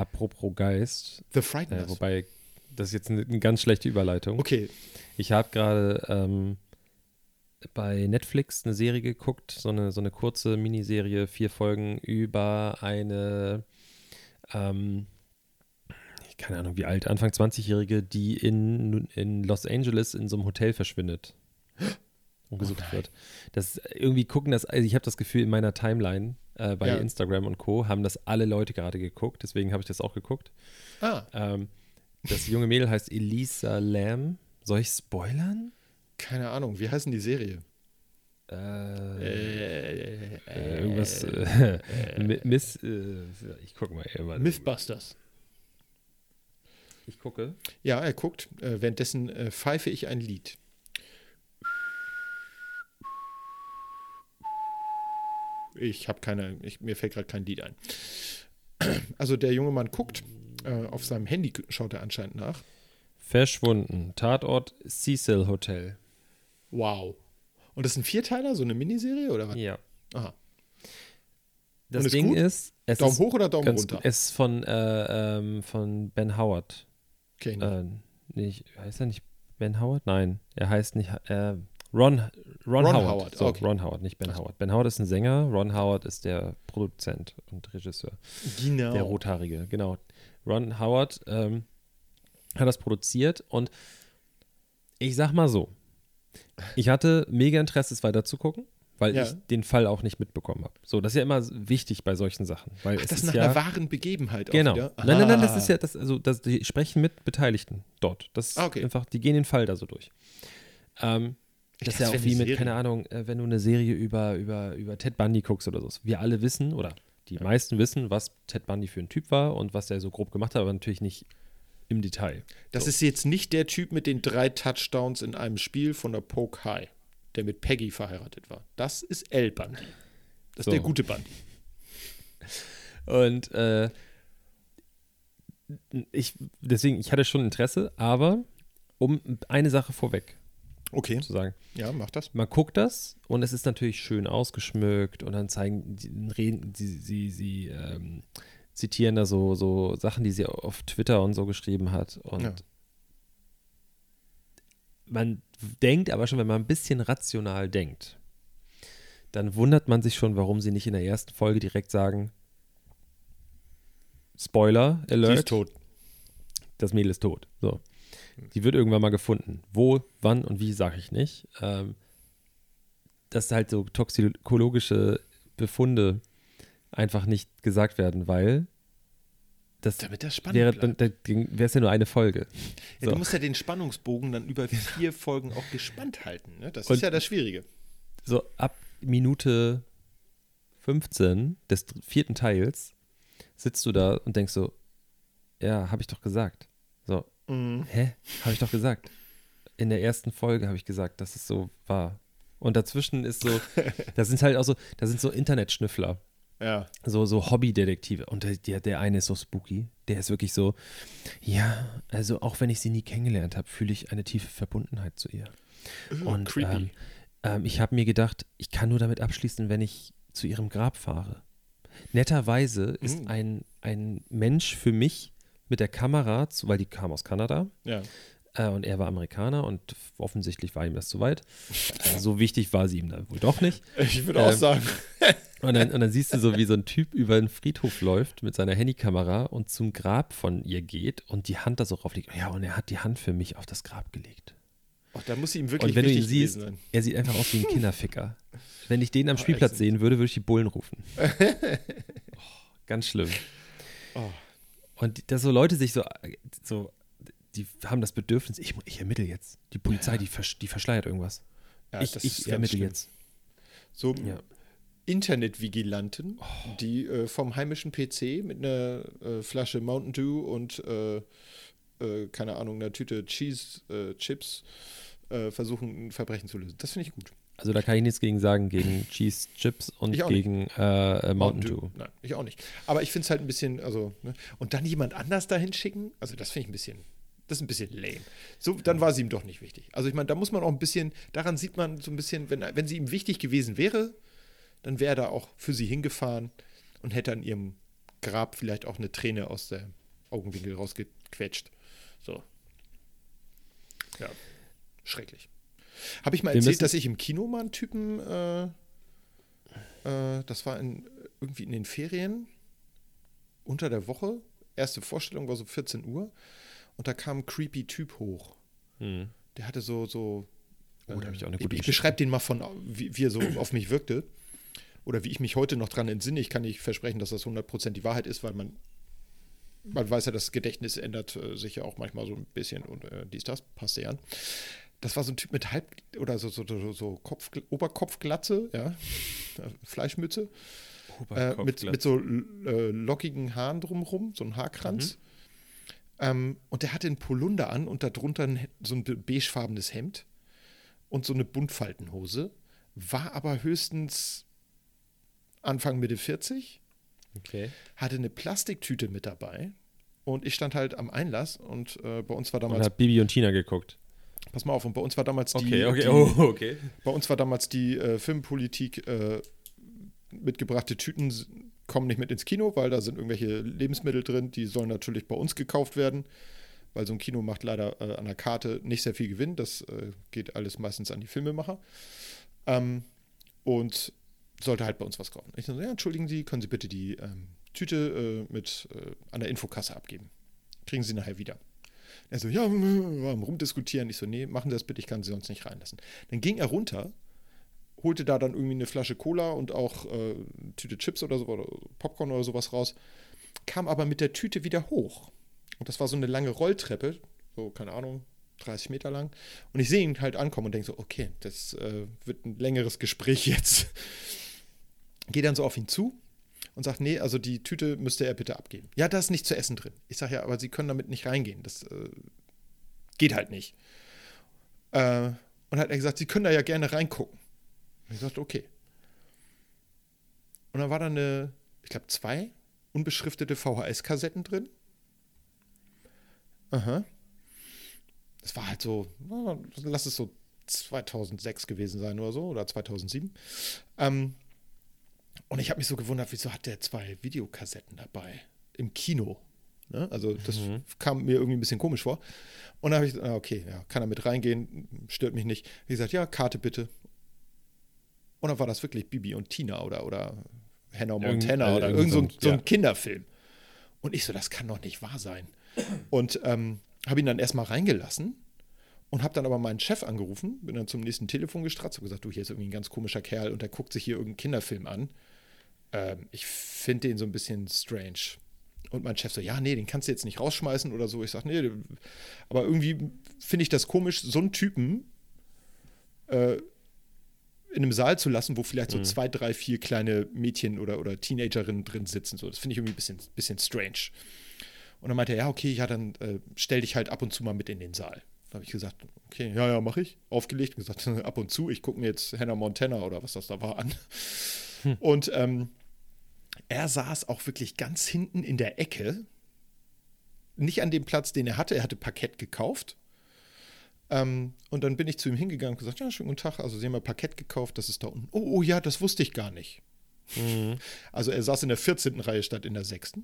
Speaker 3: Apropos Geist.
Speaker 2: The
Speaker 3: Äh,
Speaker 2: Frighteners.
Speaker 3: wobei, das ist jetzt eine, eine ganz schlechte Überleitung.
Speaker 2: okay,
Speaker 3: Ich habe gerade ähm, bei Netflix eine Serie geguckt, so eine, so eine kurze Miniserie, vier Folgen über eine, ähm, keine Ahnung wie alt, Anfang 20-Jährige, die in, in Los Angeles in so einem Hotel verschwindet und gesucht
Speaker 2: nein.
Speaker 3: wird. Das irgendwie gucken das, also ich habe das Gefühl in meiner Timeline äh, bei
Speaker 2: Ja.
Speaker 3: Instagram und Co. haben das alle Leute gerade geguckt, deswegen habe ich das auch geguckt.
Speaker 2: ah,
Speaker 3: Ähm, das junge Mädel heißt Elisa Lam. Soll ich spoilern?
Speaker 2: keine Ahnung, wie heißt denn die Serie?
Speaker 3: Äh, äh, irgendwas. Äh, Mi- Miss. Äh, ich gucke mal eben. warte.
Speaker 2: Mythbusters.
Speaker 3: Ich gucke.
Speaker 2: Ja, er guckt. Äh, währenddessen äh, pfeife ich ein Lied. Ich habe keine, ich, mir fällt gerade kein Lied ein. Also der junge Mann guckt, äh, auf seinem Handy schaut er anscheinend nach.
Speaker 3: Verschwunden. Tatort Cecil Hotel.
Speaker 2: Wow. Und das ist ein Vierteiler, so eine Miniserie oder was?
Speaker 3: Ja.
Speaker 2: Aha.
Speaker 3: das
Speaker 2: ist
Speaker 3: Ding
Speaker 2: gut?
Speaker 3: ist, es
Speaker 2: Daumen
Speaker 3: ist
Speaker 2: hoch oder Daumen runter?
Speaker 3: gut. Es ist von, äh, ähm, von Ben Howard.
Speaker 2: Okay,
Speaker 3: Äh, nicht, heißt er nicht Ben Howard? Nein, er heißt nicht äh, Ron, Ron,
Speaker 2: Ron
Speaker 3: Howard.
Speaker 2: Howard,
Speaker 3: So,
Speaker 2: okay.
Speaker 3: Ron Howard, nicht Ben
Speaker 2: Ach.
Speaker 3: Howard. Ben Howard ist ein Sänger, Ron Howard ist der Produzent und Regisseur.
Speaker 2: genau.
Speaker 3: Der Rothaarige, genau. Ron Howard ähm, hat das produziert und ich sag mal so, ich hatte mega Interesse, es weiter zu gucken, weil
Speaker 2: Ja.
Speaker 3: ich den Fall auch nicht mitbekommen habe. So, das ist ja immer wichtig bei solchen Sachen. Weil
Speaker 2: Ach,
Speaker 3: es
Speaker 2: das
Speaker 3: ist
Speaker 2: nach
Speaker 3: ja,
Speaker 2: einer wahren Begebenheit
Speaker 3: Genau.
Speaker 2: auch wieder?
Speaker 3: Nein, nein, nein, das
Speaker 2: Ah.
Speaker 3: ist ja, das, also das, die sprechen mit Beteiligten dort. Das ist
Speaker 2: Ah, okay.
Speaker 3: einfach, die gehen den Fall da so durch. Ähm,
Speaker 2: Ich
Speaker 3: das ist ja auch wie mit,
Speaker 2: Serie.
Speaker 3: keine Ahnung, äh, wenn du eine Serie über, über, über Ted Bundy guckst oder so. Wir alle wissen, oder die meisten wissen, was Ted Bundy für ein Typ war und was er so grob gemacht hat, aber natürlich nicht im Detail.
Speaker 2: Das
Speaker 3: So.
Speaker 2: ist jetzt nicht der Typ mit den drei Touchdowns in einem Spiel von der Poke High, der mit Peggy verheiratet war. Das ist El Bundy. Das
Speaker 3: So.
Speaker 2: ist der gute Bundy.
Speaker 3: Und äh, ich, deswegen, ich hatte schon Interesse, aber um eine Sache vorweg
Speaker 2: Okay.
Speaker 3: zu sagen.
Speaker 2: Ja, mach das.
Speaker 3: man guckt das und es ist natürlich schön ausgeschmückt und dann zeigen, reden, sie, sie, sie ähm, zitieren da so, so Sachen, die sie auf Twitter und so geschrieben hat. Und
Speaker 2: Ja.
Speaker 3: man denkt aber schon, wenn man ein bisschen rational denkt, dann wundert man sich schon, warum sie nicht in der ersten Folge direkt sagen, Spoiler,
Speaker 2: Sie
Speaker 3: Alert,
Speaker 2: ist tot.
Speaker 3: das Mädel ist tot. So. Die wird irgendwann mal gefunden. Wo, wann und wie, sage ich nicht. Ähm, dass halt so toxikologische Befunde einfach nicht gesagt werden, weil das
Speaker 2: Damit das spannend
Speaker 3: wäre
Speaker 2: bleibt.
Speaker 3: dann wäre es ja nur eine Folge.
Speaker 2: Ja,
Speaker 3: so.
Speaker 2: Du musst ja den Spannungsbogen dann über vier Folgen auch gespannt halten. Ne? Das
Speaker 3: Und-
Speaker 2: ist ja das Schwierige.
Speaker 3: So ab Minute 15 des vierten Teils sitzt du da und denkst so, ja, habe ich doch gesagt. So,
Speaker 2: Mhm.
Speaker 3: hä? Habe ich doch gesagt. In der ersten Folge habe ich gesagt, dass es so war. Und dazwischen ist so, da sind halt auch so, da sind so Internetschnüffler,
Speaker 2: Ja.
Speaker 3: so, so Hobbydetektive. Und der, der, eine ist so spooky. Der ist wirklich so, ja, also auch wenn ich sie nie kennengelernt habe, fühle ich eine tiefe Verbundenheit zu ihr. Und
Speaker 2: creepy.
Speaker 3: ähm, ähm, ich habe mir gedacht, ich kann nur damit abschließen, wenn ich zu ihrem Grab fahre. Netterweise ist
Speaker 2: Mm.
Speaker 3: ein, ein Mensch für mich mit der Kamera, zu, weil die kam aus Kanada
Speaker 2: ja.
Speaker 3: äh, und er war Amerikaner und offensichtlich war ihm das zu weit. Äh, so wichtig war sie ihm dann wohl doch nicht.
Speaker 2: Ich würde auch
Speaker 3: Ähm,
Speaker 2: sagen.
Speaker 3: Und dann, und dann siehst du so, wie so ein Typ über den Friedhof läuft mit seiner Handykamera und zum Grab von ihr geht und die Hand da so rauflegt. Ja, und er hat die Hand für mich auf das Grab gelegt.
Speaker 2: Oh, da muss sie ihm wirklich
Speaker 3: Und wenn du ihn siehst,
Speaker 2: sein.
Speaker 3: er sieht einfach aus wie ein Kinderficker. Wenn ich den am
Speaker 2: Oh,
Speaker 3: Spielplatz sehen würde, würde ich die Bullen rufen. oh, ganz schlimm.
Speaker 2: Oh.
Speaker 3: Und dass so Leute sich so, so, die haben das Bedürfnis, ich, ich ermittle jetzt. Die Polizei, die, versch die verschleiert irgendwas.
Speaker 2: Ja,
Speaker 3: ich ich ermittle
Speaker 2: schlimm.
Speaker 3: jetzt.
Speaker 2: So
Speaker 3: Ja.
Speaker 2: Internetvigilanten,
Speaker 3: Oh.
Speaker 2: die äh, vom heimischen PC mit einer äh, Flasche Mountain Dew und äh, äh, keine Ahnung, einer Tüte Cheese äh, Chips äh, versuchen, ein Verbrechen zu lösen. Das finde ich gut.
Speaker 3: Also da kann ich nichts gegen sagen, gegen Cheese Chips und gegen äh, äh, Mountain Dew.
Speaker 2: Nein, ich auch nicht. Aber ich finde es halt ein bisschen, also, ne? und dann jemand anders dahin schicken, also das finde ich ein bisschen, das ist ein bisschen lame. So, dann war sie ihm doch nicht wichtig. Also ich meine, da muss man auch ein bisschen, daran sieht man so ein bisschen, wenn, wenn sie ihm wichtig gewesen wäre, dann wäre er da auch für sie hingefahren und hätte an ihrem Grab vielleicht auch eine Träne aus der Augenwinkel rausgequetscht. So. Ja. Schrecklich. Habe ich mal erzählt, dass ich im Kino mal einen Typen, äh, äh, das war in, irgendwie in den Ferien, unter der Woche, erste Vorstellung war so 14 Uhr und da kam ein creepy Typ hoch.
Speaker 3: Hm.
Speaker 2: Der hatte so, so
Speaker 3: Oh, da hab ich auch eine
Speaker 2: ich,
Speaker 3: gute
Speaker 2: ich beschreibe den mal von, wie, wie er so auf mich wirkte. Oder wie ich mich heute noch dran entsinne. Ich kann nicht versprechen, dass das 100% die Wahrheit ist, weil man, man weiß ja, das Gedächtnis ändert äh, sich ja auch manchmal so ein bisschen und äh, dies, das, passt ja an. Das war so ein Typ mit Halb- oder so, so, so, so Kopf, Oberkopfglatze, ja, Fleischmütze, äh, mit, mit so äh, lockigen Haaren drumherum, so ein Haarkranz. Ähm, und der hatte einen Polunder an und darunter ein, so ein be- beigefarbenes Hemd und so eine Buntfaltenhose. War aber höchstens Anfang Mitte 40,
Speaker 3: Okay.
Speaker 2: hatte eine Plastiktüte mit dabei. Und ich stand halt am Einlass und äh, bei uns war
Speaker 3: Und
Speaker 2: damals,
Speaker 3: hat Bibi und Tina geguckt.
Speaker 2: Pass mal auf, und bei uns war damals die,
Speaker 3: Okay, okay,
Speaker 2: die
Speaker 3: oh, okay.
Speaker 2: bei uns war damals die äh, Filmpolitik äh, mitgebrachte Tüten kommen nicht mit ins Kino, weil da sind irgendwelche Lebensmittel drin, die sollen natürlich bei uns gekauft werden, weil so ein Kino macht leider äh, an der Karte nicht sehr viel Gewinn. Das äh, geht alles meistens an die Filmemacher. Ähm, und sollte halt bei uns was kaufen. Ich so, ja, entschuldigen Sie, können Sie bitte die ähm, Tüte äh, mit äh, an der Infokasse abgeben. Kriegen Sie nachher wieder. Er so, ja, am rumdiskutieren. Ich so, nee, machen Sie das bitte, ich kann Sie sonst nicht reinlassen. Dann ging er runter, holte da dann irgendwie eine Flasche Cola und auch äh, Tüte Chips oder so, oder Popcorn oder sowas raus, kam aber mit der Tüte wieder hoch. Und das war so eine lange Rolltreppe, so, keine Ahnung, 30 Meter lang. Und ich sehe ihn halt ankommen und denke so, okay, das äh, wird ein längeres Gespräch jetzt. Gehe dann so auf ihn zu und sagt, nee, also die Tüte müsste er bitte abgeben. Ja, da ist nicht zu essen drin. Ich sage ja, aber Sie können damit nicht reingehen. Das äh, geht halt nicht. Äh, und hat er gesagt, Sie können da ja gerne reingucken. Ich sagte, okay. Und dann war da eine, ich glaube, zwei unbeschriftete VHS-Kassetten drin. Aha. Das war halt so, lass es so 2006 gewesen sein oder so, oder 2007. Ähm, und ich habe mich so gewundert, wieso hat der zwei Videokassetten dabei im Kino? Ne? Also das mhm. kam mir irgendwie ein bisschen komisch vor. Und dann habe ich, ah, okay, ja, kann er mit reingehen, stört mich nicht. Wie gesagt, ja, Karte bitte. Und dann war das wirklich Bibi und Tina oder, oder Hannah Montana irgend, oder irgend so, ein, so ein Kinderfilm. Und ich so, das kann doch nicht wahr sein. Und ähm, habe ihn dann erstmal reingelassen und habe dann aber meinen Chef angerufen, bin dann zum nächsten Telefon gestratzt und gesagt, du, hier ist irgendwie ein ganz komischer Kerl und der guckt sich hier irgendeinen Kinderfilm an. Ähm, ich finde den so ein bisschen strange. Und mein Chef so, ja, nee, den kannst du jetzt nicht rausschmeißen oder so. Ich sage, nee, aber irgendwie finde ich das komisch, so einen Typen äh, in einem Saal zu lassen, wo vielleicht so mhm. zwei, drei, vier kleine Mädchen oder, oder Teenagerinnen drin sitzen. So, das finde ich irgendwie ein bisschen, bisschen strange. Und dann meinte er, ja, okay, ja, dann äh, stell dich halt ab und zu mal mit in den Saal. Da habe ich gesagt, okay, ja, ja, mache ich. Aufgelegt und gesagt, ab und zu, ich gucke mir jetzt Hannah Montana oder was das da war an. Hm. Und ähm, er saß auch wirklich ganz hinten in der Ecke. Nicht an dem Platz, den er hatte. Er hatte Parkett gekauft. Ähm, und dann bin ich zu ihm hingegangen und gesagt, ja, schönen guten Tag. Also Sie haben ja Parkett gekauft, das ist da unten. Oh, oh ja, das wusste ich gar nicht. Mhm. Also er saß in der 14. Reihe statt in der 6.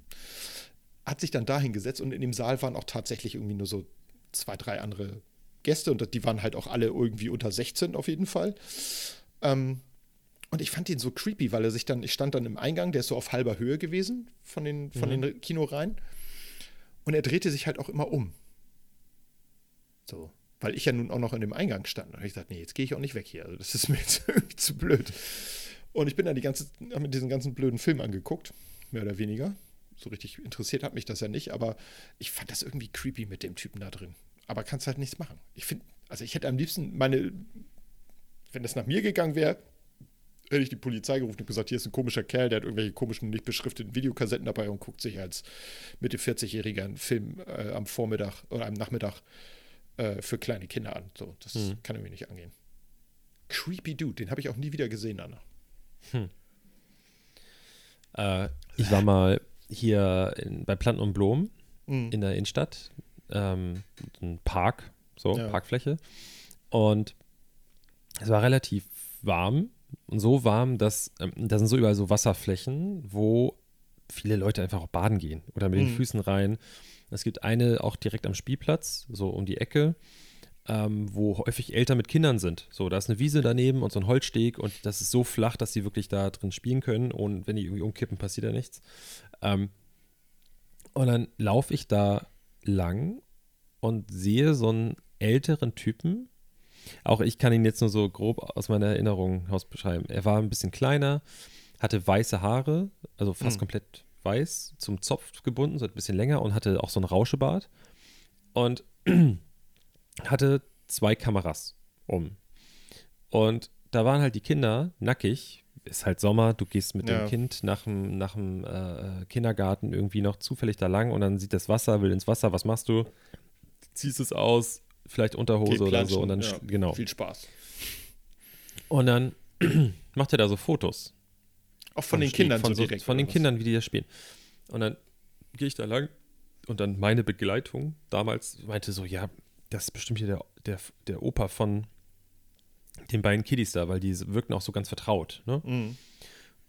Speaker 2: Hat sich dann da hingesetzt und in dem Saal waren auch tatsächlich irgendwie nur so zwei, drei andere Gäste und die waren halt auch alle irgendwie unter 16 auf jeden Fall. Ähm, und ich fand ihn so creepy, weil er sich dann, ich stand dann im Eingang, der ist so auf halber Höhe gewesen von den, von mhm. den Kinoreihen. Und er drehte sich halt auch immer um. So. Weil ich ja nun auch noch in dem Eingang stand. Und ich dachte, nee, jetzt gehe ich auch nicht weg hier. Also das ist mir jetzt irgendwie zu blöd. Und ich bin dann die ganze, habe mir diesen ganzen blöden Film angeguckt, mehr oder weniger so richtig interessiert hat mich das ja nicht, aber ich fand das irgendwie creepy mit dem Typen da drin. Aber kannst halt nichts machen. Ich finde, also ich hätte am liebsten meine, wenn das nach mir gegangen wäre, hätte ich die Polizei gerufen und gesagt, hier ist ein komischer Kerl, der hat irgendwelche komischen, nicht beschrifteten Videokassetten dabei und guckt sich als Mitte 40-Jähriger einen Film äh, am Vormittag oder am Nachmittag äh, für kleine Kinder an. So, das mhm. kann irgendwie nicht angehen. Creepy Dude, den habe ich auch nie wieder gesehen danach. Hm.
Speaker 3: Äh, ich war mal hier in, bei Planten und Blumen mhm. in der Innenstadt. Ähm, ein Park, so, ja. Parkfläche. Und es war relativ warm und so warm, dass ähm, da sind so überall so Wasserflächen, wo viele Leute einfach auch baden gehen oder mit mhm. den Füßen rein. Es gibt eine auch direkt am Spielplatz, so um die Ecke ähm, wo häufig Eltern mit Kindern sind. So, da ist eine Wiese daneben und so ein Holzsteg und das ist so flach, dass sie wirklich da drin spielen können und wenn die irgendwie umkippen, passiert da nichts. Ähm, und dann laufe ich da lang und sehe so einen älteren Typen. Auch ich kann ihn jetzt nur so grob aus meiner Erinnerung heraus beschreiben. Er war ein bisschen kleiner, hatte weiße Haare, also fast mhm. komplett weiß, zum Zopf gebunden, so ein bisschen länger und hatte auch so einen Rauschebart. Und hatte zwei Kameras um. Und da waren halt die Kinder nackig. Ist halt Sommer, du gehst mit ja. dem Kind nach dem, nach dem äh, Kindergarten irgendwie noch zufällig da lang und dann sieht das Wasser, will ins Wasser. Was machst du? Ziehst es aus, vielleicht Unterhose oder so und dann ja, genau.
Speaker 2: Viel Spaß.
Speaker 3: Und dann macht er da so Fotos.
Speaker 2: Auch von den Steg, Kindern
Speaker 3: von
Speaker 2: so direkt.
Speaker 3: Von den was? Kindern, wie die da spielen. Und dann gehe ich da lang und dann meine Begleitung damals meinte so, ja, das ist bestimmt hier der, der, der Opa von den beiden Kiddies da, weil die wirkten auch so ganz vertraut. Ne? Mhm.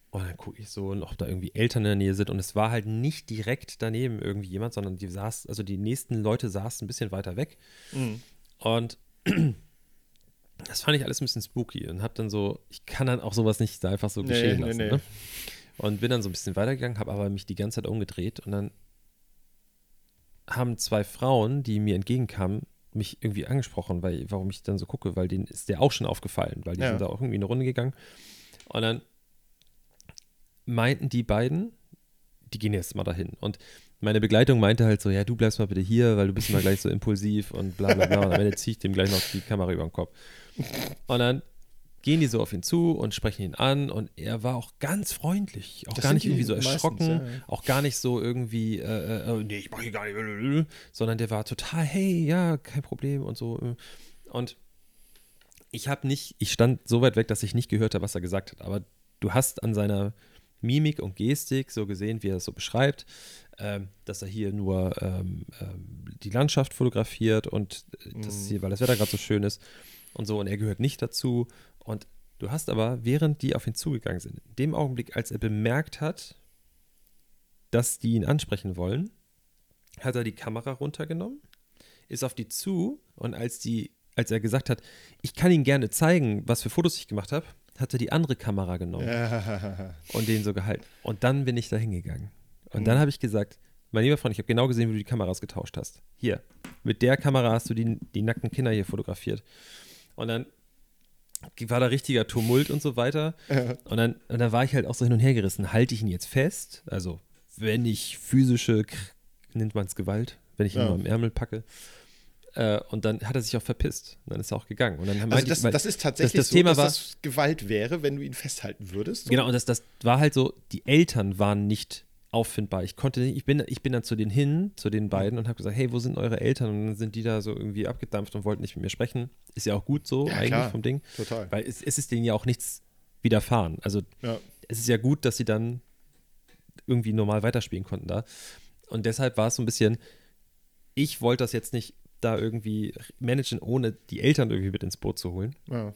Speaker 3: Und dann gucke ich so, ob da irgendwie Eltern in der Nähe sind. Und es war halt nicht direkt daneben irgendwie jemand, sondern die saß, also die nächsten Leute saßen ein bisschen weiter weg.
Speaker 2: Mhm.
Speaker 3: Und das fand ich alles ein bisschen spooky und hab dann so, ich kann dann auch sowas nicht einfach so
Speaker 2: Nee,
Speaker 3: geschehen
Speaker 2: nee,
Speaker 3: lassen.
Speaker 2: nee.
Speaker 3: Ne? Und bin dann so ein bisschen weitergegangen, habe aber mich die ganze Zeit umgedreht und dann haben zwei Frauen, die mir entgegenkamen, mich irgendwie angesprochen, weil, warum ich dann so gucke, weil denen ist der auch schon aufgefallen, weil die
Speaker 2: Ja.
Speaker 3: sind da auch irgendwie eine Runde gegangen. Und dann meinten die beiden, die gehen jetzt mal dahin. Und meine Begleitung meinte halt so, ja, du bleibst mal bitte hier, weil du bist immer gleich so impulsiv und bla bla bla. Und am Ende ziehe ich dem gleich noch die Kamera über den Kopf. Und dann gehen die so auf ihn zu und sprechen ihn an und er war auch ganz freundlich, auch
Speaker 2: Das
Speaker 3: gar nicht irgendwie so
Speaker 2: meistens,
Speaker 3: erschrocken,
Speaker 2: ja, ja.
Speaker 3: auch gar nicht so irgendwie, äh, äh, nee, ich mache hier gar nicht, sondern der war total, hey, ja, kein Problem und so. äh. Und ich habe nicht, ich stand so weit weg, dass ich nicht gehört habe, was er gesagt hat, aber du hast an seiner Mimik und Gestik so gesehen, wie er es so beschreibt, ähm, dass er hier nur ähm, ähm, die Landschaft fotografiert und äh, das
Speaker 2: Mhm.
Speaker 3: hier, weil das Wetter gerade so schön ist und so und er gehört nicht dazu. Und du hast aber, während die auf ihn zugegangen sind, in dem Augenblick, als er bemerkt hat, dass die ihn ansprechen wollen, hat er die Kamera runtergenommen, ist auf die zu und als die, als er gesagt hat, ich kann Ihnen gerne zeigen, was für Fotos ich gemacht habe, hat er die andere Kamera genommen
Speaker 2: Ja.
Speaker 3: und den so gehalten. Und dann bin ich da hingegangen. Und
Speaker 2: Mhm.
Speaker 3: dann habe ich gesagt, mein lieber Freund, ich habe genau gesehen, wie du die Kameras getauscht hast. Hier, mit der Kamera hast du die, die nackten Kinder hier fotografiert. Und dann war da richtiger Tumult und so weiter.
Speaker 2: Ja.
Speaker 3: Und dann, und dann war ich halt auch so hin und her gerissen. Halte ich ihn jetzt fest? Also, wenn ich physische, nennt man es Gewalt, wenn ich ihn
Speaker 2: Ja.
Speaker 3: nur am Ärmel packe. Äh, und dann hat er sich auch verpisst. Und dann ist er auch gegangen. Und dann
Speaker 2: Also das,
Speaker 3: ich,
Speaker 2: das ist tatsächlich
Speaker 3: das
Speaker 2: so,
Speaker 3: Thema
Speaker 2: dass
Speaker 3: war-
Speaker 2: das Gewalt wäre, wenn du ihn festhalten würdest.
Speaker 3: Genau, und das, das war halt so, die Eltern waren nicht auffindbar. Ich konnte nicht, ich bin, ich bin dann zu denen hin, zu den beiden und habe gesagt, hey, wo sind eure Eltern? Und dann sind die da so irgendwie abgedampft und wollten nicht mit mir sprechen. Ist ja auch gut so
Speaker 2: Ja,
Speaker 3: eigentlich
Speaker 2: klar.
Speaker 3: vom Ding.
Speaker 2: Total.
Speaker 3: Weil es, es ist denen ja auch nichts widerfahren. Also
Speaker 2: Ja.
Speaker 3: es ist ja gut, dass sie dann irgendwie normal weiterspielen konnten da. Und deshalb war es so ein bisschen, ich wollte das jetzt nicht da irgendwie managen, ohne die Eltern irgendwie mit ins Boot zu holen.
Speaker 2: Ja.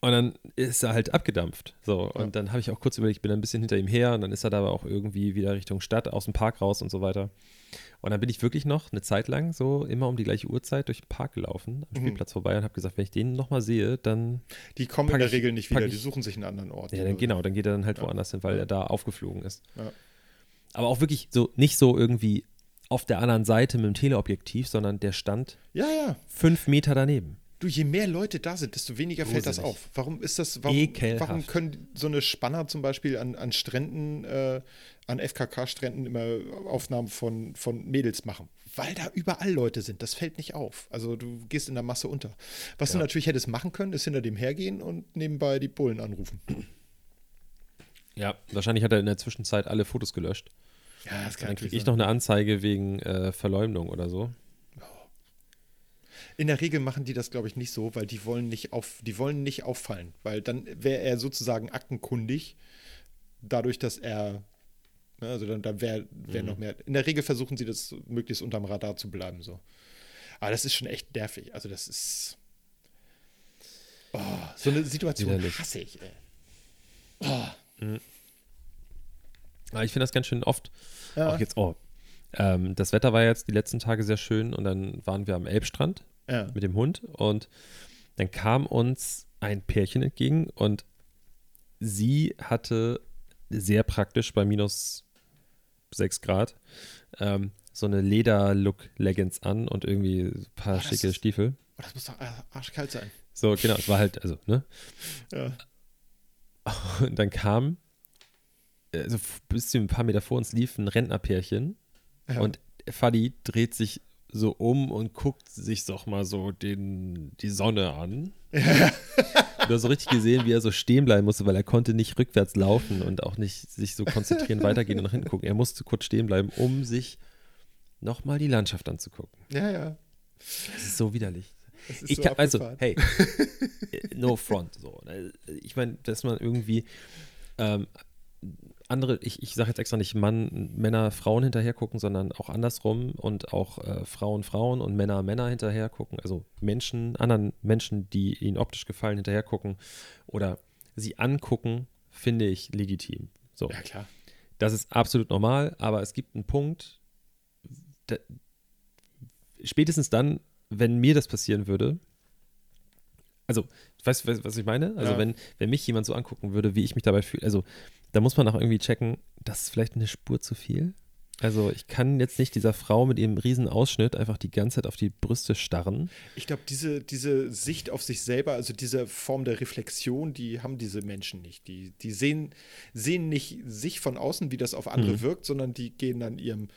Speaker 3: Und dann ist er halt abgedampft. So, und
Speaker 2: Ja.
Speaker 3: dann habe ich auch kurz überlegt, ich bin ein bisschen hinter ihm her und dann ist er da aber auch irgendwie wieder Richtung Stadt, aus dem Park raus und so weiter. Und dann bin ich wirklich noch eine Zeit lang so immer um die gleiche Uhrzeit durch den Park gelaufen, am
Speaker 2: Mhm.
Speaker 3: Spielplatz vorbei und habe gesagt, wenn ich den nochmal sehe, dann,
Speaker 2: Die kommen in der
Speaker 3: ich-
Speaker 2: Regel nicht wieder,
Speaker 3: ich-
Speaker 2: die suchen sich einen anderen Ort.
Speaker 3: ja, dann genau, dann geht er dann halt
Speaker 2: Ja.
Speaker 3: woanders hin, weil
Speaker 2: Ja.
Speaker 3: er da aufgeflogen ist. Aber auch wirklich so, nicht so irgendwie auf der anderen Seite mit dem Teleobjektiv, sondern der stand
Speaker 2: Ja, ja.
Speaker 3: fünf Meter daneben.
Speaker 2: Du, je mehr Leute da sind, desto weniger fällt das
Speaker 3: Gruselig.
Speaker 2: auf. Warum ist das, warum,
Speaker 3: Ekelhaft.
Speaker 2: warum können so eine Spanner zum Beispiel an, an Stränden, äh, an FKK-Stränden immer Aufnahmen von, von Mädels machen? Weil da überall Leute sind. Das fällt nicht auf. Also du gehst in der Masse unter. Was du
Speaker 3: Ja.
Speaker 2: natürlich hättest machen können, ist hinter dem hergehen und nebenbei die Bullen anrufen.
Speaker 3: Ja, wahrscheinlich hat er in der Zwischenzeit alle Fotos gelöscht.
Speaker 2: Ja, das
Speaker 3: Dann kriege ich noch eine Anzeige wegen äh, Verleumdung oder so.
Speaker 2: In der Regel machen die das, glaube ich, nicht so, weil die wollen nicht auf, die wollen nicht auffallen, weil dann wäre er sozusagen aktenkundig, dadurch, dass er, ne, also dann, dann wäre wär
Speaker 3: Mhm.
Speaker 2: noch mehr. In der Regel versuchen sie das möglichst unterm Radar zu bleiben, so. Aber das ist schon echt nervig. Also das ist. Oh, so eine Situation
Speaker 3: Widerlich.
Speaker 2: hasse ich, ey. Oh,
Speaker 3: Aber ich finde das ganz schön oft.
Speaker 2: Ja.
Speaker 3: Auch jetzt, oh. Ähm, das Wetter war jetzt die letzten Tage sehr schön und dann waren wir am Elbstrand
Speaker 2: ja.
Speaker 3: mit dem Hund und dann kam uns ein Pärchen entgegen und sie hatte sehr praktisch bei minus 6 Grad ähm, so eine Leder-Look-Leggings an und irgendwie ein paar
Speaker 2: Oh,
Speaker 3: schicke
Speaker 2: ist-
Speaker 3: Stiefel.
Speaker 2: Oh, das muss doch arschkalt sein.
Speaker 3: So, genau, es war halt, also, ne?
Speaker 2: Ja.
Speaker 3: Und dann kam, also f- bis zu ein paar Meter vor uns lief ein Rentnerpärchen
Speaker 2: Ja.
Speaker 3: und Fadi dreht sich so um und guckt sich doch mal so den, die Sonne an. Du hast so richtig gesehen, wie er so stehen bleiben musste, weil er konnte nicht rückwärts laufen und auch nicht sich so konzentrieren, weitergehen und nach hinten gucken. Er musste kurz stehen bleiben, um sich nochmal die Landschaft anzugucken.
Speaker 2: ja, ja.
Speaker 3: Das ist so widerlich.
Speaker 2: Ist
Speaker 3: Ich
Speaker 2: so
Speaker 3: kann, also, hey, no front. So. Ich meine, dass man irgendwie ähm, andere, ich, ich sage jetzt extra nicht Mann, Männer, Frauen hinterher gucken, sondern auch andersrum und auch äh, Frauen, Frauen und Männer, Männer hinterher gucken. Also Menschen, anderen Menschen, die ihnen optisch gefallen, hinterher gucken oder sie angucken, finde ich legitim. So.
Speaker 2: Ja, klar.
Speaker 3: Das ist absolut normal, aber es gibt einen Punkt, da, spätestens dann, wenn mir das passieren würde, also, weißt du, was ich meine? Also,
Speaker 2: Ja.
Speaker 3: wenn, wenn mich jemand so angucken würde, wie ich mich dabei fühle, also, da muss man auch irgendwie checken, das ist vielleicht eine Spur zu viel. Also, ich kann jetzt nicht dieser Frau mit ihrem riesen Ausschnitt einfach die ganze Zeit auf die Brüste starren.
Speaker 2: Ich glaube, diese, diese Sicht auf sich selber, also diese Form der Reflexion, die haben diese Menschen nicht. Die, die sehen, sehen nicht sich von außen, wie das auf andere
Speaker 3: Mhm.
Speaker 2: wirkt, sondern die gehen dann ihrem,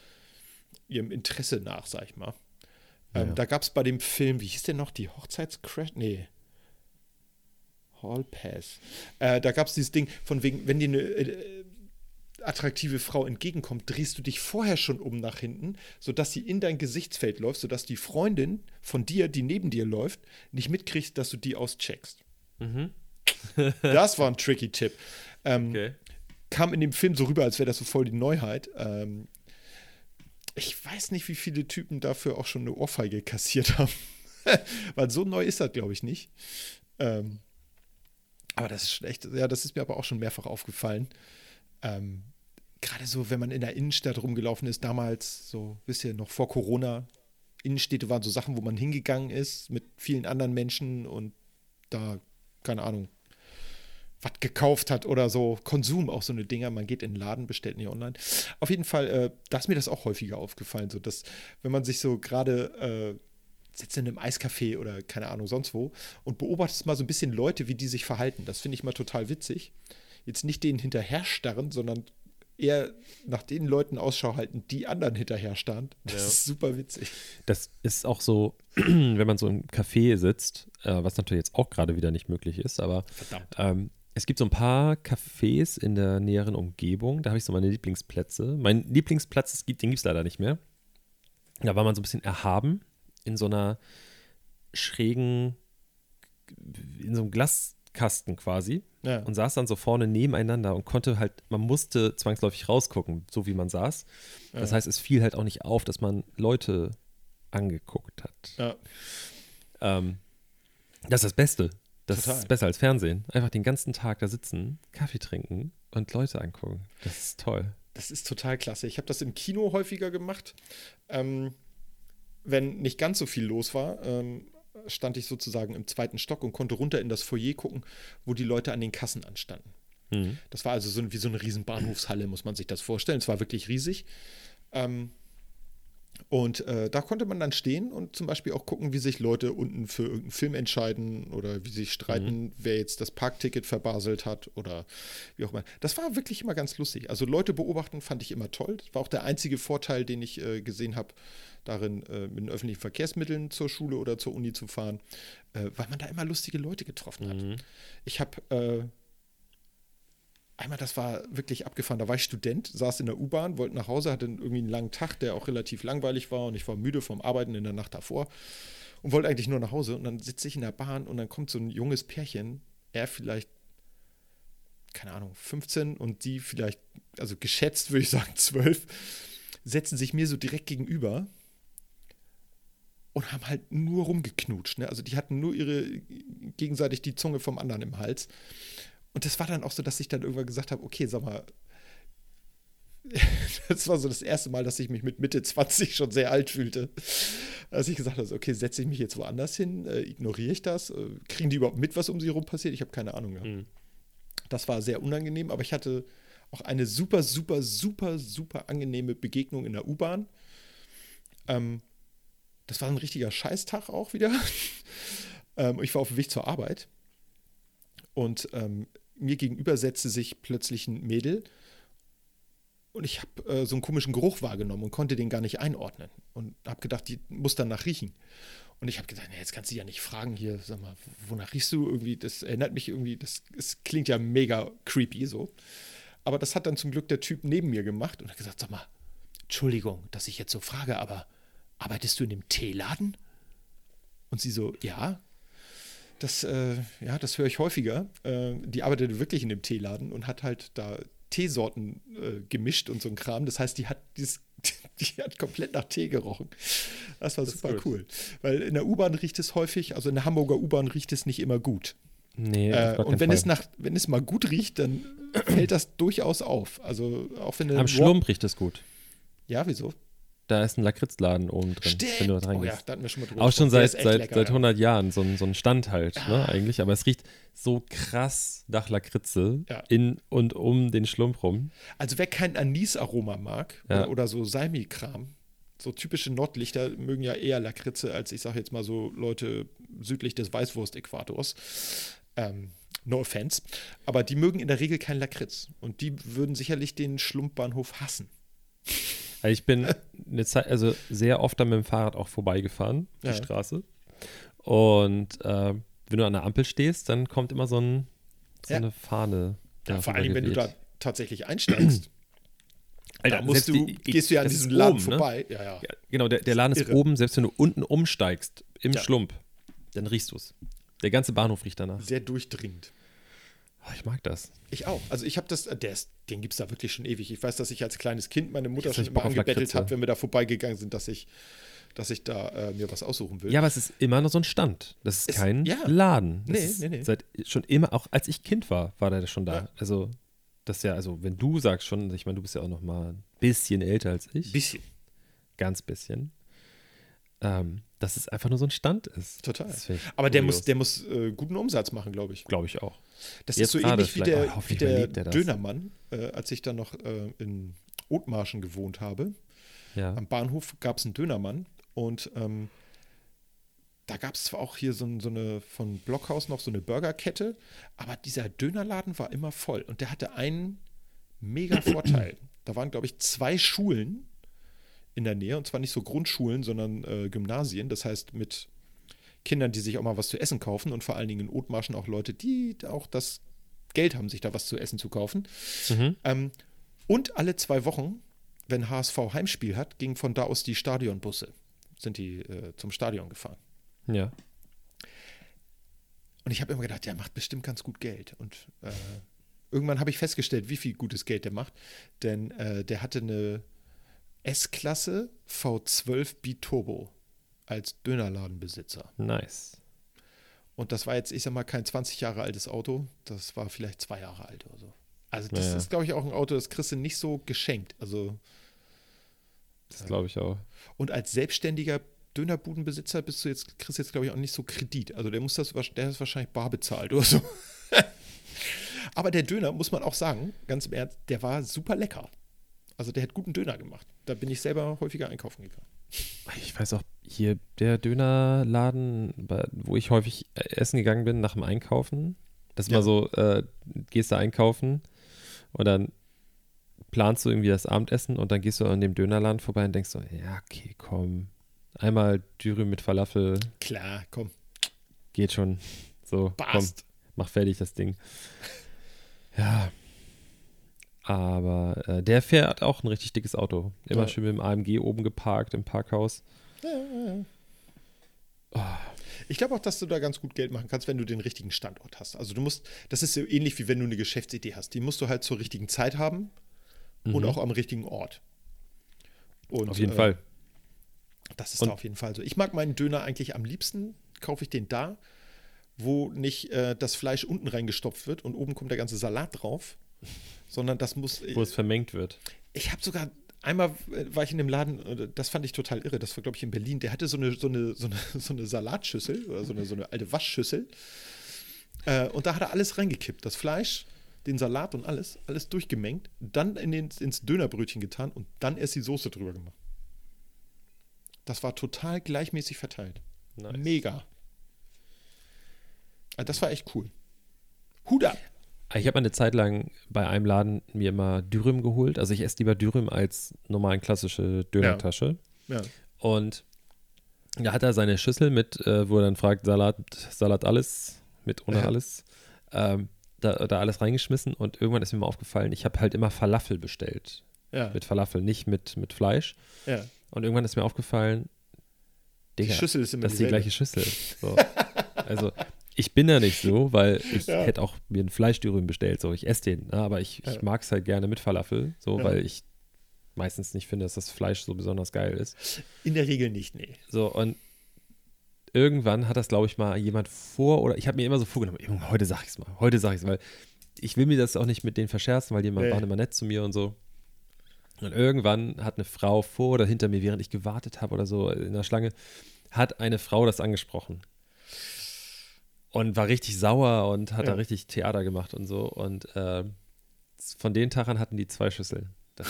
Speaker 2: ihrem Interesse nach, sag ich mal. Ähm,
Speaker 3: Ja.
Speaker 2: Da gab es bei dem Film, wie hieß der noch, die Hochzeitscrash? Nee. Hall Pass. Äh, da gab es dieses Ding von wegen, wenn dir eine äh, attraktive Frau entgegenkommt, drehst du dich vorher schon um nach hinten, sodass sie in dein Gesichtsfeld läuft, sodass die Freundin von dir, die neben dir läuft, nicht mitkriegt, dass du die auscheckst. das war ein tricky Tipp. Ähm, Kam in dem Film so rüber, als wäre das so voll die Neuheit. Ähm, ich weiß nicht, wie viele Typen dafür auch schon eine Ohrfeige kassiert haben. Weil so neu ist das, glaube ich, nicht. Ähm, aber das ist schlecht. Ja, das ist mir aber auch schon mehrfach aufgefallen. Ähm, Gerade so, wenn man in der Innenstadt rumgelaufen ist, damals, so, wisst ihr, noch vor Corona, Innenstädte waren so Sachen, wo man hingegangen ist mit vielen anderen Menschen und da, keine Ahnung, was gekauft hat oder so. Konsum, auch so eine Dinger. Man geht in den Laden, bestellt nicht online. Auf jeden Fall, äh, da ist mir das auch häufiger aufgefallen, so dass, wenn man sich so gerade äh, sitzt in einem Eiscafé oder keine Ahnung, sonst wo und beobachtest mal so ein bisschen Leute, wie die sich verhalten. Das finde ich mal total witzig. Jetzt nicht denen hinterher starren, sondern eher nach den Leuten Ausschau halten, die anderen hinterher starren. Das
Speaker 3: Ja.
Speaker 2: ist super witzig.
Speaker 3: Das ist auch so, wenn man so im Café sitzt, äh, was natürlich jetzt auch gerade wieder nicht möglich ist, aber ähm, es gibt so ein paar Cafés in der näheren Umgebung, da habe ich so meine Lieblingsplätze. Mein Lieblingsplatz, den gibt es leider nicht mehr. Da war man so ein bisschen erhaben in so einer schrägen, in so einem Glaskasten quasi
Speaker 2: Ja.
Speaker 3: und saß dann so vorne nebeneinander und konnte halt, man musste zwangsläufig rausgucken, so wie man saß. Das
Speaker 2: Ja.
Speaker 3: heißt, es fiel halt auch nicht auf, dass man Leute angeguckt hat.
Speaker 2: ja.
Speaker 3: Ähm, das ist das Beste. Das
Speaker 2: Total.
Speaker 3: ist besser als Fernsehen. Einfach den ganzen Tag da sitzen, Kaffee trinken und Leute angucken. Das ist toll.
Speaker 2: Das ist total klasse. Ich habe das im Kino häufiger gemacht. Ähm, wenn nicht ganz so viel los war, ähm, stand ich sozusagen im zweiten Stock und konnte runter in das Foyer gucken, wo die Leute an den Kassen anstanden.
Speaker 3: Mhm.
Speaker 2: Das war also so, wie so eine riesen Bahnhofshalle, muss man sich das vorstellen. Es war wirklich riesig. Ähm, und äh, da konnte man dann stehen und zum Beispiel auch gucken, wie sich Leute unten für irgendeinen Film entscheiden oder wie sie sich streiten, wer jetzt das Parkticket verbaselt hat oder wie auch immer. Das war wirklich immer ganz lustig. Also Leute beobachten fand ich immer toll. Das war auch der einzige Vorteil, den ich äh, gesehen habe, darin äh, mit den öffentlichen Verkehrsmitteln zur Schule oder zur Uni zu fahren, äh, weil man da immer lustige Leute getroffen hat.
Speaker 3: Mhm.
Speaker 2: Ich habe äh, einmal, das war wirklich abgefahren, da war ich Student, saß in der U-Bahn, wollte nach Hause, hatte irgendwie einen langen Tag, der auch relativ langweilig war und ich war müde vom Arbeiten in der Nacht davor und wollte eigentlich nur nach Hause und dann sitze ich in der Bahn und dann kommt so ein junges Pärchen, er vielleicht, keine Ahnung, 15 und die vielleicht, also geschätzt würde ich sagen 12, setzen sich mir so direkt gegenüber und haben halt nur rumgeknutscht. Ne? Also die hatten nur ihre gegenseitig die Zunge vom anderen im Hals. Und das war dann auch so, dass ich dann irgendwann gesagt habe, okay, sag mal, das war so das erste Mal, dass ich mich mit Mitte 20 schon sehr alt fühlte. Als ich gesagt habe, okay, setze ich mich jetzt woanders hin, äh, ignoriere ich das, äh, kriegen die überhaupt mit, was um sie herum passiert? Ich habe keine Ahnung gehabt.
Speaker 3: Mhm.
Speaker 2: Das war sehr unangenehm, aber ich hatte auch eine super, super, super, super angenehme Begegnung in der U-Bahn. Ähm, das war ein richtiger Scheißtag auch wieder. ähm, ich war auf dem Weg zur Arbeit und ähm, mir gegenüber setzte sich plötzlich ein Mädel und ich habe äh, so einen komischen Geruch wahrgenommen und konnte den gar nicht einordnen und habe gedacht, die muss danach riechen. Und ich habe gedacht, nee, jetzt kannst du ja nicht fragen hier, sag mal, wonach riechst du irgendwie? Das erinnert mich irgendwie, das, das klingt ja mega creepy so. Aber das hat dann zum Glück der Typ neben mir gemacht und hat gesagt, sag mal, Entschuldigung, dass ich jetzt so frage, aber arbeitest du in dem Teeladen? Und sie so, ja. Das, äh, ja, das höre ich häufiger. Äh, die arbeitete wirklich in dem Teeladen und hat halt da Teesorten äh, gemischt und so ein Kram. Das heißt, die hat, dieses, die hat komplett nach Tee gerochen. Das war
Speaker 3: Das
Speaker 2: super cool. Weil in der U-Bahn riecht es häufig, also in der Hamburger U-Bahn riecht es nicht immer gut.
Speaker 3: Nee,
Speaker 2: Äh, und wenn
Speaker 3: Fall.
Speaker 2: es, nach, wenn es mal gut riecht, dann fällt das durchaus auf. Also auch wenn
Speaker 3: Am Schlump riecht es gut.
Speaker 2: Ja, wieso?
Speaker 3: Da ist ein Lakritzladen oben drin, wenn du da
Speaker 2: oh ja, da hatten wir schon mal drüber
Speaker 3: Auch schon seit, seit,
Speaker 2: lecker,
Speaker 3: seit
Speaker 2: ja.
Speaker 3: 100 Jahren, so ein, so ein Stand halt, ne, eigentlich. Aber es riecht so krass nach Lakritze
Speaker 2: Ja.
Speaker 3: in und um den Schlump rum.
Speaker 2: Also wer kein Anisaroma mag oder, oder so Salmi-Kram, so typische Nordlichter mögen ja eher Lakritze als ich sage jetzt mal so Leute südlich des Weißwurst-Äquators. Ähm, no offense. Aber die mögen in der Regel kein Lakritz. Und die würden sicherlich den Schlumpbahnhof hassen.
Speaker 3: Also ich bin eine Zeit, also sehr oft dann mit dem Fahrrad auch vorbeigefahren, die
Speaker 2: Ja.
Speaker 3: Straße. Und äh, wenn du an der Ampel stehst, dann kommt immer so, ein, so
Speaker 2: Ja.
Speaker 3: eine Fahne.
Speaker 2: Ja, vor allem, wenn du da tatsächlich einsteigst.
Speaker 3: Alter,
Speaker 2: da musst du,
Speaker 3: die-
Speaker 2: gehst du ja an diesem Laden
Speaker 3: oben, ne?
Speaker 2: vorbei. Ja, ja.
Speaker 3: Ja, genau, der, der Laden ist
Speaker 2: irre.
Speaker 3: oben, selbst wenn du unten umsteigst, im. Schlump, dann riechst du es. Der ganze Bahnhof riecht danach.
Speaker 2: Sehr durchdringend.
Speaker 3: Oh, ich mag das.
Speaker 2: Ich auch. Also ich habe das, äh, der ist, den gibt es da wirklich schon ewig. Ich weiß, dass ich als kleines Kind meine Mutter schon immer angebettelt habe, wenn wir da vorbeigegangen sind, dass ich, dass ich da äh, mir was aussuchen will.
Speaker 3: Ja, aber es ist immer noch so ein Stand. Das ist
Speaker 2: Es-
Speaker 3: kein
Speaker 2: ja.
Speaker 3: Laden. Das
Speaker 2: Nee,
Speaker 3: ist
Speaker 2: nee, nee.
Speaker 3: Seit schon immer, auch als ich Kind war, war der schon da.
Speaker 2: Ja.
Speaker 3: Also, das ist ja, also, wenn du sagst schon, ich meine, du bist ja auch noch mal ein bisschen älter als ich.
Speaker 2: Bisschen.
Speaker 3: Ganz bisschen. Ähm, dass es einfach nur so ein Stand ist.
Speaker 2: Total. Aber der muss, der muss äh, guten Umsatz machen, glaube ich.
Speaker 3: Glaube ich auch.
Speaker 2: Das
Speaker 3: Jetzt
Speaker 2: ist so ähnlich wie der,
Speaker 3: Oh,
Speaker 2: wie der
Speaker 3: er.
Speaker 2: Dönermann, äh, als ich dann noch äh, in Othmarschen gewohnt habe.
Speaker 3: Ja.
Speaker 2: Am Bahnhof gab es einen Dönermann und ähm, da gab es zwar auch hier so, so eine von Blockhaus noch so eine Burgerkette, aber dieser Dönerladen war immer voll und der hatte einen mega Vorteil. Da waren, glaube ich, zwei Schulen in der Nähe und zwar nicht so Grundschulen, sondern äh, Gymnasien. Das heißt mit Kindern, die sich auch mal was zu essen kaufen und vor allen Dingen in Othmarschen auch Leute, die auch das Geld haben, sich da was zu essen zu kaufen.
Speaker 3: Mhm.
Speaker 2: Ähm, und alle zwei Wochen, wenn HSV Heimspiel hat, gingen von da aus die Stadionbusse, sind die äh, zum Stadion gefahren.
Speaker 3: Ja.
Speaker 2: Und ich habe immer gedacht, der macht bestimmt ganz gut Geld. Und äh, irgendwann habe ich festgestellt, wie viel gutes Geld der macht. Denn äh, der hatte eine S-Klasse V12 Biturbo als Dönerladenbesitzer.
Speaker 3: Nice.
Speaker 2: Und das war jetzt, ich sag mal, kein 20 Jahre altes Auto. Das war vielleicht zwei Jahre alt oder so. Also das
Speaker 3: Ja, ja.
Speaker 2: ist, glaube ich, auch ein Auto, das kriegst du nicht so geschenkt. Also
Speaker 3: Das glaube ich auch.
Speaker 2: Und als selbstständiger Dönerbudenbesitzer bist du jetzt, kriegst du jetzt, glaube ich, auch nicht so Kredit. Also der muss das, der ist wahrscheinlich bar bezahlt oder so. Aber der Döner, muss man auch sagen, ganz im Ernst, der war super lecker. Also der hat guten Döner gemacht. Da bin ich selber häufiger einkaufen gegangen.
Speaker 3: Ich weiß auch, hier der Dönerladen, wo ich häufig äh, essen gegangen bin nach dem Einkaufen. Das ist
Speaker 2: Ja.
Speaker 3: mal so, äh, gehst du einkaufen und dann planst du irgendwie das Abendessen und dann gehst du an dem Dönerladen vorbei und denkst so, ja, okay, komm. Einmal Dürüm mit Falafel,
Speaker 2: Klar, komm,
Speaker 3: geht schon. So, komm,
Speaker 2: passt.
Speaker 3: mach fertig das Ding. Ja. Aber äh, der fährt auch ein richtig dickes Auto. Immer
Speaker 2: Ja.
Speaker 3: schön mit dem AMG oben geparkt im Parkhaus.
Speaker 2: Ja, ja, ja. Ich glaube auch, dass du da ganz gut Geld machen kannst, wenn du den richtigen Standort hast. Also du musst, das ist so ähnlich wie wenn du eine Geschäftsidee hast. Die musst du halt zur richtigen Zeit haben und
Speaker 3: Mhm.
Speaker 2: auch am richtigen Ort. Und,
Speaker 3: Auf jeden
Speaker 2: äh,
Speaker 3: Fall.
Speaker 2: Das ist
Speaker 3: Und-
Speaker 2: da auf jeden Fall so. Ich mag meinen Döner eigentlich am liebsten, kaufe ich den da, wo nicht äh, das Fleisch unten reingestopft wird und oben kommt der ganze Salat drauf, sondern das muss.
Speaker 3: Wo es vermengt wird.
Speaker 2: Ich habe sogar einmal war ich in dem Laden, äh, das fand ich total irre. Das war glaube ich in Berlin. Der hatte so eine so eine so eine, so eine Salatschüssel oder so eine so eine alte Waschschüssel äh, und da hat er alles reingekippt, das Fleisch. Den Salat und alles, alles durchgemengt, dann in den, ins Dönerbrötchen getan und dann erst die Soße drüber gemacht. Das war total gleichmäßig verteilt.
Speaker 3: Nice.
Speaker 2: Mega. Also das war echt cool. Hut ab.
Speaker 3: Ich habe eine Zeit lang bei einem Laden mir immer Dürüm geholt. Also ich esse lieber Dürüm als normalen klassische Dönertasche.
Speaker 2: Ja.
Speaker 3: Und da hat er seine Schüssel mit, äh, wo er dann fragt, Salat, Salat alles, mit ohne
Speaker 2: Ja.
Speaker 3: alles. Ähm, da, da alles reingeschmissen und irgendwann ist mir mal aufgefallen, ich habe halt immer Falafel bestellt.
Speaker 2: Ja.
Speaker 3: Mit Falafel, nicht mit, mit Fleisch.
Speaker 2: ja.
Speaker 3: Und irgendwann ist mir aufgefallen,
Speaker 2: Die
Speaker 3: Digga,
Speaker 2: Schüssel ist immer
Speaker 3: das ist die gleiche Schüssel. So. also ich bin da nicht so, weil ich
Speaker 2: Ja.
Speaker 3: hätte auch mir einen Fleischdürüm bestellt. So, ich esse den, ne? aber ich, ich
Speaker 2: Ja.
Speaker 3: mag es halt gerne mit Falafel, so,
Speaker 2: Ja.
Speaker 3: weil ich meistens nicht finde, dass das Fleisch so besonders geil ist.
Speaker 2: In der Regel nicht, nee.
Speaker 3: So, und irgendwann hat das, glaube ich, mal jemand vor oder ich habe mir immer so vorgenommen, heute sag ich es mal, heute sag ich es, weil ich will mir das auch nicht mit denen verscherzen, weil die nee. waren immer nett zu mir und so. Und irgendwann hat eine Frau vor oder hinter mir, während ich gewartet habe oder so in der Schlange, hat eine Frau das angesprochen. Und war richtig sauer und hat ja. da richtig Theater gemacht und so. Und äh, von den Tagen hatten die zwei Schüsseln.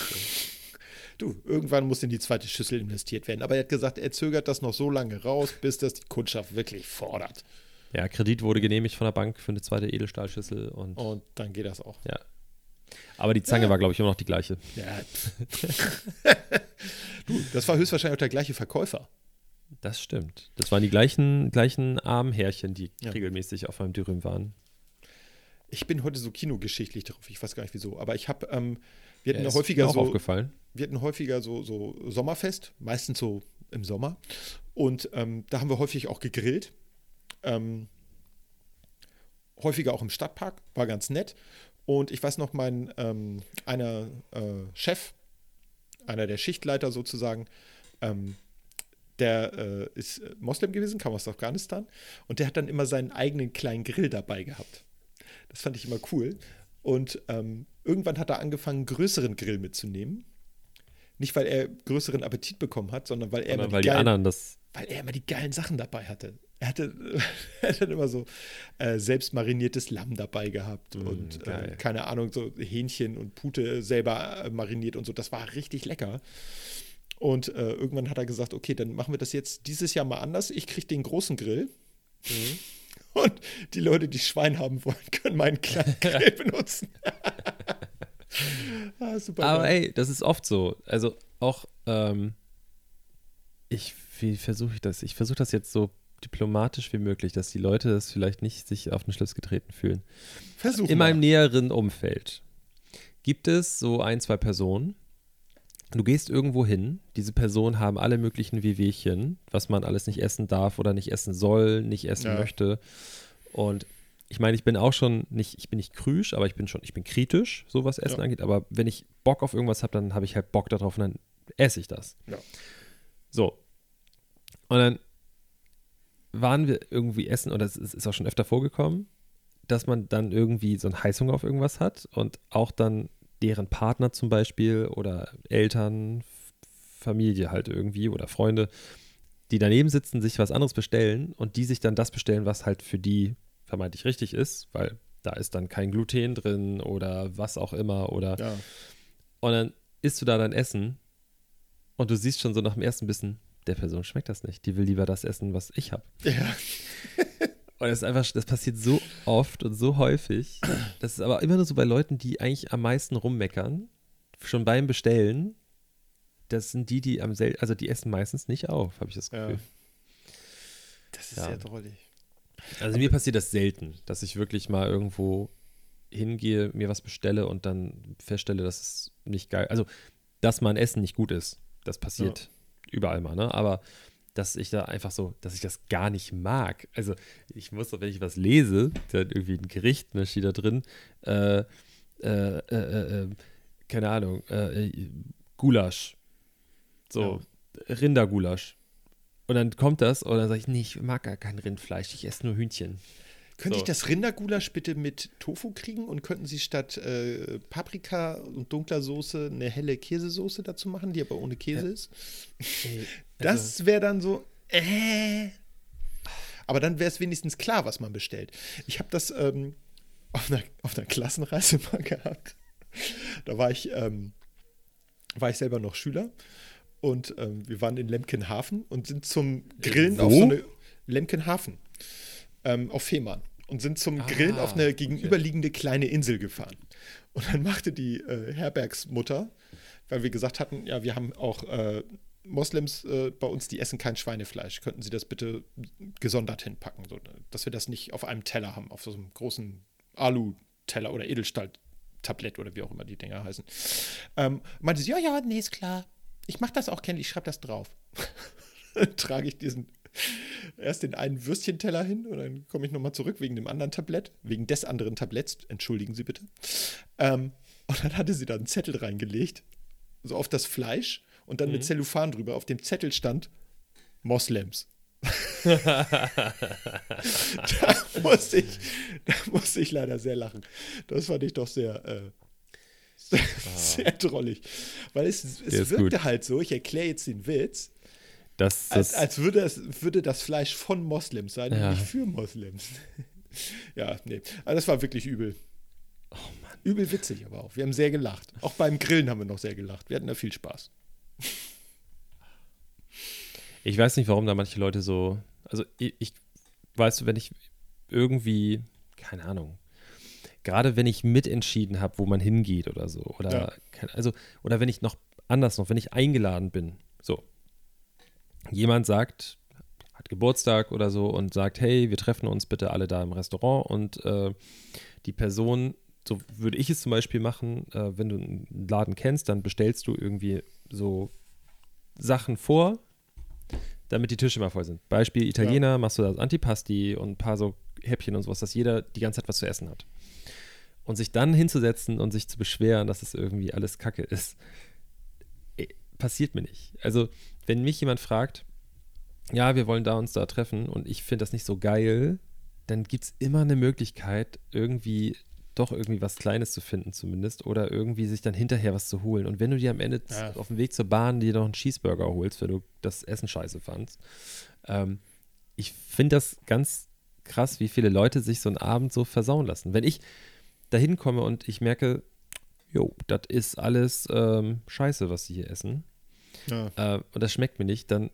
Speaker 2: du, irgendwann muss in die zweite Schüssel investiert werden. Aber er hat gesagt, er zögert das noch so lange raus, bis das die Kundschaft wirklich fordert.
Speaker 3: Ja, Kredit wurde genehmigt von der Bank für eine zweite Edelstahlschüssel. Und,
Speaker 2: und dann geht das auch.
Speaker 3: Ja. Aber die Zange ja. war, glaube ich, immer noch die gleiche. Ja.
Speaker 2: du, das war höchstwahrscheinlich auch der gleiche Verkäufer.
Speaker 3: Das stimmt. Das waren die gleichen, gleichen armen Härchen, die ja. regelmäßig auf meinem Dürüm waren.
Speaker 2: Ich bin heute so kinogeschichtlich drauf, ich weiß gar nicht wieso, aber ich habe, ähm, wir hatten ja, häufiger so.
Speaker 3: aufgefallen.
Speaker 2: Wir hatten häufiger so, so Sommerfest, meistens so im Sommer. Und ähm, da haben wir häufig auch gegrillt. Ähm, häufiger auch im Stadtpark, war ganz nett. Und ich weiß noch, mein ähm, einer äh, Chef, einer der Schichtleiter sozusagen, ähm, der äh, ist Moslem gewesen, kam aus Afghanistan und der hat dann immer seinen eigenen kleinen Grill dabei gehabt. Das fand ich immer cool. Und ähm, irgendwann hat er angefangen, einen größeren Grill mitzunehmen. Nicht, weil er größeren Appetit bekommen hat, sondern weil er
Speaker 3: immer die, weil die anderen das
Speaker 2: weil er immer die geilen Sachen dabei hatte. Er hatte, er hat immer so äh, selbst mariniertes Lamm dabei gehabt mm, und äh, keine Ahnung, so Hähnchen und Pute selber äh, mariniert und so. Das war richtig lecker. Und äh, irgendwann hat er gesagt, okay, dann machen wir das jetzt dieses Jahr mal anders. Ich kriege den großen Grill. Mhm. Und die Leute, die Schwein haben wollen, können meinen kleinen Grill benutzen.
Speaker 3: ah, Aber geil. ey, das ist oft so. Also auch, ähm, ich, wie versuche ich das? Ich versuche das jetzt so diplomatisch wie möglich, dass die Leute das vielleicht nicht sich auf den Schlips getreten fühlen. Versuch In mal. meinem näheren Umfeld gibt es so ein, zwei Personen. Du gehst irgendwo hin, diese Personen haben alle möglichen Wehwehchen, was man alles nicht essen darf oder nicht essen soll, nicht essen ja. möchte. Und ich meine, ich bin auch schon nicht, ich bin nicht krüsch, aber ich bin schon, ich bin kritisch, so was Essen ja. angeht. Aber wenn ich Bock auf irgendwas habe, dann habe ich halt Bock darauf und dann esse ich das. Ja. So. Und dann waren wir irgendwie essen, oder es ist auch schon öfter vorgekommen, dass man dann irgendwie so einen Heißhunger auf irgendwas hat und auch dann deren Partner zum Beispiel oder Eltern, Familie halt irgendwie oder Freunde, die daneben sitzen, sich was anderes bestellen und die sich dann das bestellen, was halt für die vermeintlich richtig ist, weil da ist dann kein Gluten drin oder was auch immer oder ja. und dann isst du da dein Essen und du siehst schon so nach dem ersten Bissen, der Person schmeckt das nicht. Die will lieber das essen, was ich habe. Ja. und das ist einfach, das passiert so oft und so häufig. Das ist aber immer nur so bei Leuten, die eigentlich am meisten rummeckern, schon beim Bestellen. Das sind die, die am selten, also die essen meistens nicht auf, habe ich das Gefühl. Ja.
Speaker 2: Das ist ja. sehr drollig.
Speaker 3: Also mir passiert das selten, dass ich wirklich mal irgendwo hingehe, mir was bestelle und dann feststelle, dass es nicht geil, also dass mein Essen nicht gut ist. Das passiert ja überall mal, ne? Aber dass ich da einfach so, dass ich das gar nicht mag. Also ich muss doch, wenn ich was lese, dann irgendwie ein Gericht, ne, steht da drin, äh, äh, äh, äh ähm, keine Ahnung, äh, Gulasch. So, ja. Rindergulasch. Und dann kommt das und dann sage ich, nee, ich mag gar kein Rindfleisch, ich esse nur Hühnchen.
Speaker 2: Könnte so. ich das Rindergulasch bitte mit Tofu kriegen und könnten Sie statt äh, Paprika und dunkler Soße eine helle Käsesoße dazu machen, die aber ohne Käse ja. ist? Ey, das also wäre dann so, äh. Aber dann wäre es wenigstens klar, was man bestellt. Ich habe das ähm, auf, einer, auf einer Klassenreise mal gehabt. Da war ich, ähm, war ich selber noch Schüler und ähm, wir waren in Lemkenhafen und sind zum Grillen Wo? auf so eine Lemkenhafen ähm, auf Fehmarn und sind zum ah, Grillen auf eine gegenüberliegende kleine Insel gefahren. Und dann machte die äh, Herbergsmutter, weil wir gesagt hatten, ja, wir haben auch äh, Moslems äh, bei uns, die essen kein Schweinefleisch. Könnten Sie das bitte gesondert hinpacken, so, dass wir das nicht auf einem Teller haben, auf so einem großen Alu-Teller oder Edelstahl-Tablett oder wie auch immer die Dinger heißen. Ähm, meinte sie, ja, ja, nee, ist klar. Ich mache das auch, Kenny, ich schreibe das drauf. trage ich diesen erst den einen Würstchenteller hin und dann komme ich nochmal zurück wegen dem anderen Tablett, wegen des anderen Tabletts, entschuldigen Sie bitte. Ähm, und dann hatte sie da einen Zettel reingelegt, so auf das Fleisch und dann mhm. mit Zellophan drüber. Auf dem Zettel stand Moslems. da, musste ich, da musste ich leider sehr lachen. Das fand ich doch sehr, äh, sehr, ah. sehr drollig. Weil es, es wirkte gut. halt so, ich erkläre jetzt den Witz,
Speaker 3: das,
Speaker 2: das als, als würde, es, würde das Fleisch von Moslems sein ja. nicht für Moslems. ja, nee. Aber das war wirklich übel. Oh Mann. Übel witzig aber auch. Wir haben sehr gelacht. Auch beim Grillen haben wir noch sehr gelacht. Wir hatten da viel Spaß.
Speaker 3: Ich weiß nicht, warum da manche Leute so. Also, ich, ich weißt du, wenn ich irgendwie, keine Ahnung, gerade wenn ich mitentschieden habe, wo man hingeht oder so, oder ja. also, oder wenn ich noch anders noch, wenn ich eingeladen bin, jemand sagt, hat Geburtstag oder so und sagt, hey, wir treffen uns bitte alle da im Restaurant und äh, die Person, so würde ich es zum Beispiel machen, äh, wenn du einen Laden kennst, dann bestellst du irgendwie so Sachen vor, damit die Tische mal voll sind. Beispiel Italiener, ja. machst du das Antipasti und ein paar so Häppchen und sowas, dass jeder die ganze Zeit was zu essen hat. Und sich dann hinzusetzen und sich zu beschweren, dass es irgendwie alles Kacke ist, äh, passiert mir nicht. Also, wenn mich jemand fragt, ja, wir wollen da uns da treffen und ich finde das nicht so geil, dann gibt es immer eine Möglichkeit, irgendwie doch irgendwie was Kleines zu finden zumindest oder irgendwie sich dann hinterher was zu holen. Und wenn du dir am Ende ja. auf dem Weg zur Bahn dir noch einen Cheeseburger holst, weil du das Essen scheiße fandst, ähm, ich finde das ganz krass, wie viele Leute sich so einen Abend so versauen lassen. Wenn ich da hinkomme und ich merke, jo, das ist alles ähm, scheiße, was sie hier essen, ja. äh, und das schmeckt mir nicht, dann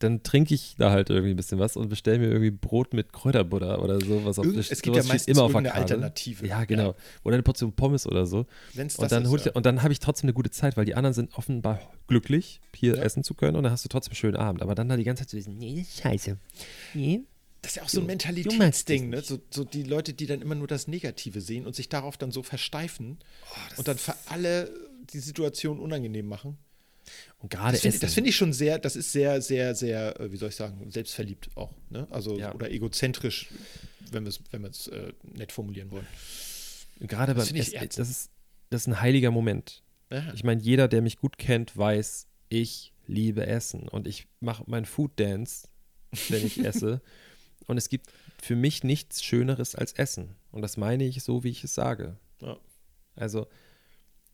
Speaker 3: dann trinke ich da halt irgendwie ein bisschen was und bestelle mir irgendwie Brot mit Kräuterbutter oder so. Was auf
Speaker 2: Irgend, es gibt ja meistens immer auf eine Alternative.
Speaker 3: Ja, genau. Ja. Oder eine Portion Pommes oder so. Wenn's und dann, ist, ja. und dann habe ich trotzdem eine gute Zeit, weil die anderen sind offenbar glücklich, hier ja. essen zu können und dann hast du trotzdem einen schönen Abend. Aber dann da die ganze Zeit zu wissen, nee, scheiße. Nee.
Speaker 2: Das ist ja auch so ein Mentalitätsding, ne? So, so, die Leute, die dann immer nur das Negative sehen und sich darauf dann so versteifen oh, und dann für alle die Situation unangenehm machen.
Speaker 3: Und gerade
Speaker 2: das finde find ich schon sehr, das ist sehr, sehr, sehr, äh, wie soll ich sagen, selbstverliebt auch. Ne? Also ja. oder egozentrisch, wenn wir es wenn äh, nett formulieren wollen.
Speaker 3: Gerade beim Essen, das ist, das ist ein heiliger Moment. Ja. Ich meine, jeder, der mich gut kennt, weiß, ich liebe Essen und ich mache meinen Food Dance, wenn ich esse. Und es gibt für mich nichts Schöneres als Essen. Und das meine ich so, wie ich es sage. Ja. Also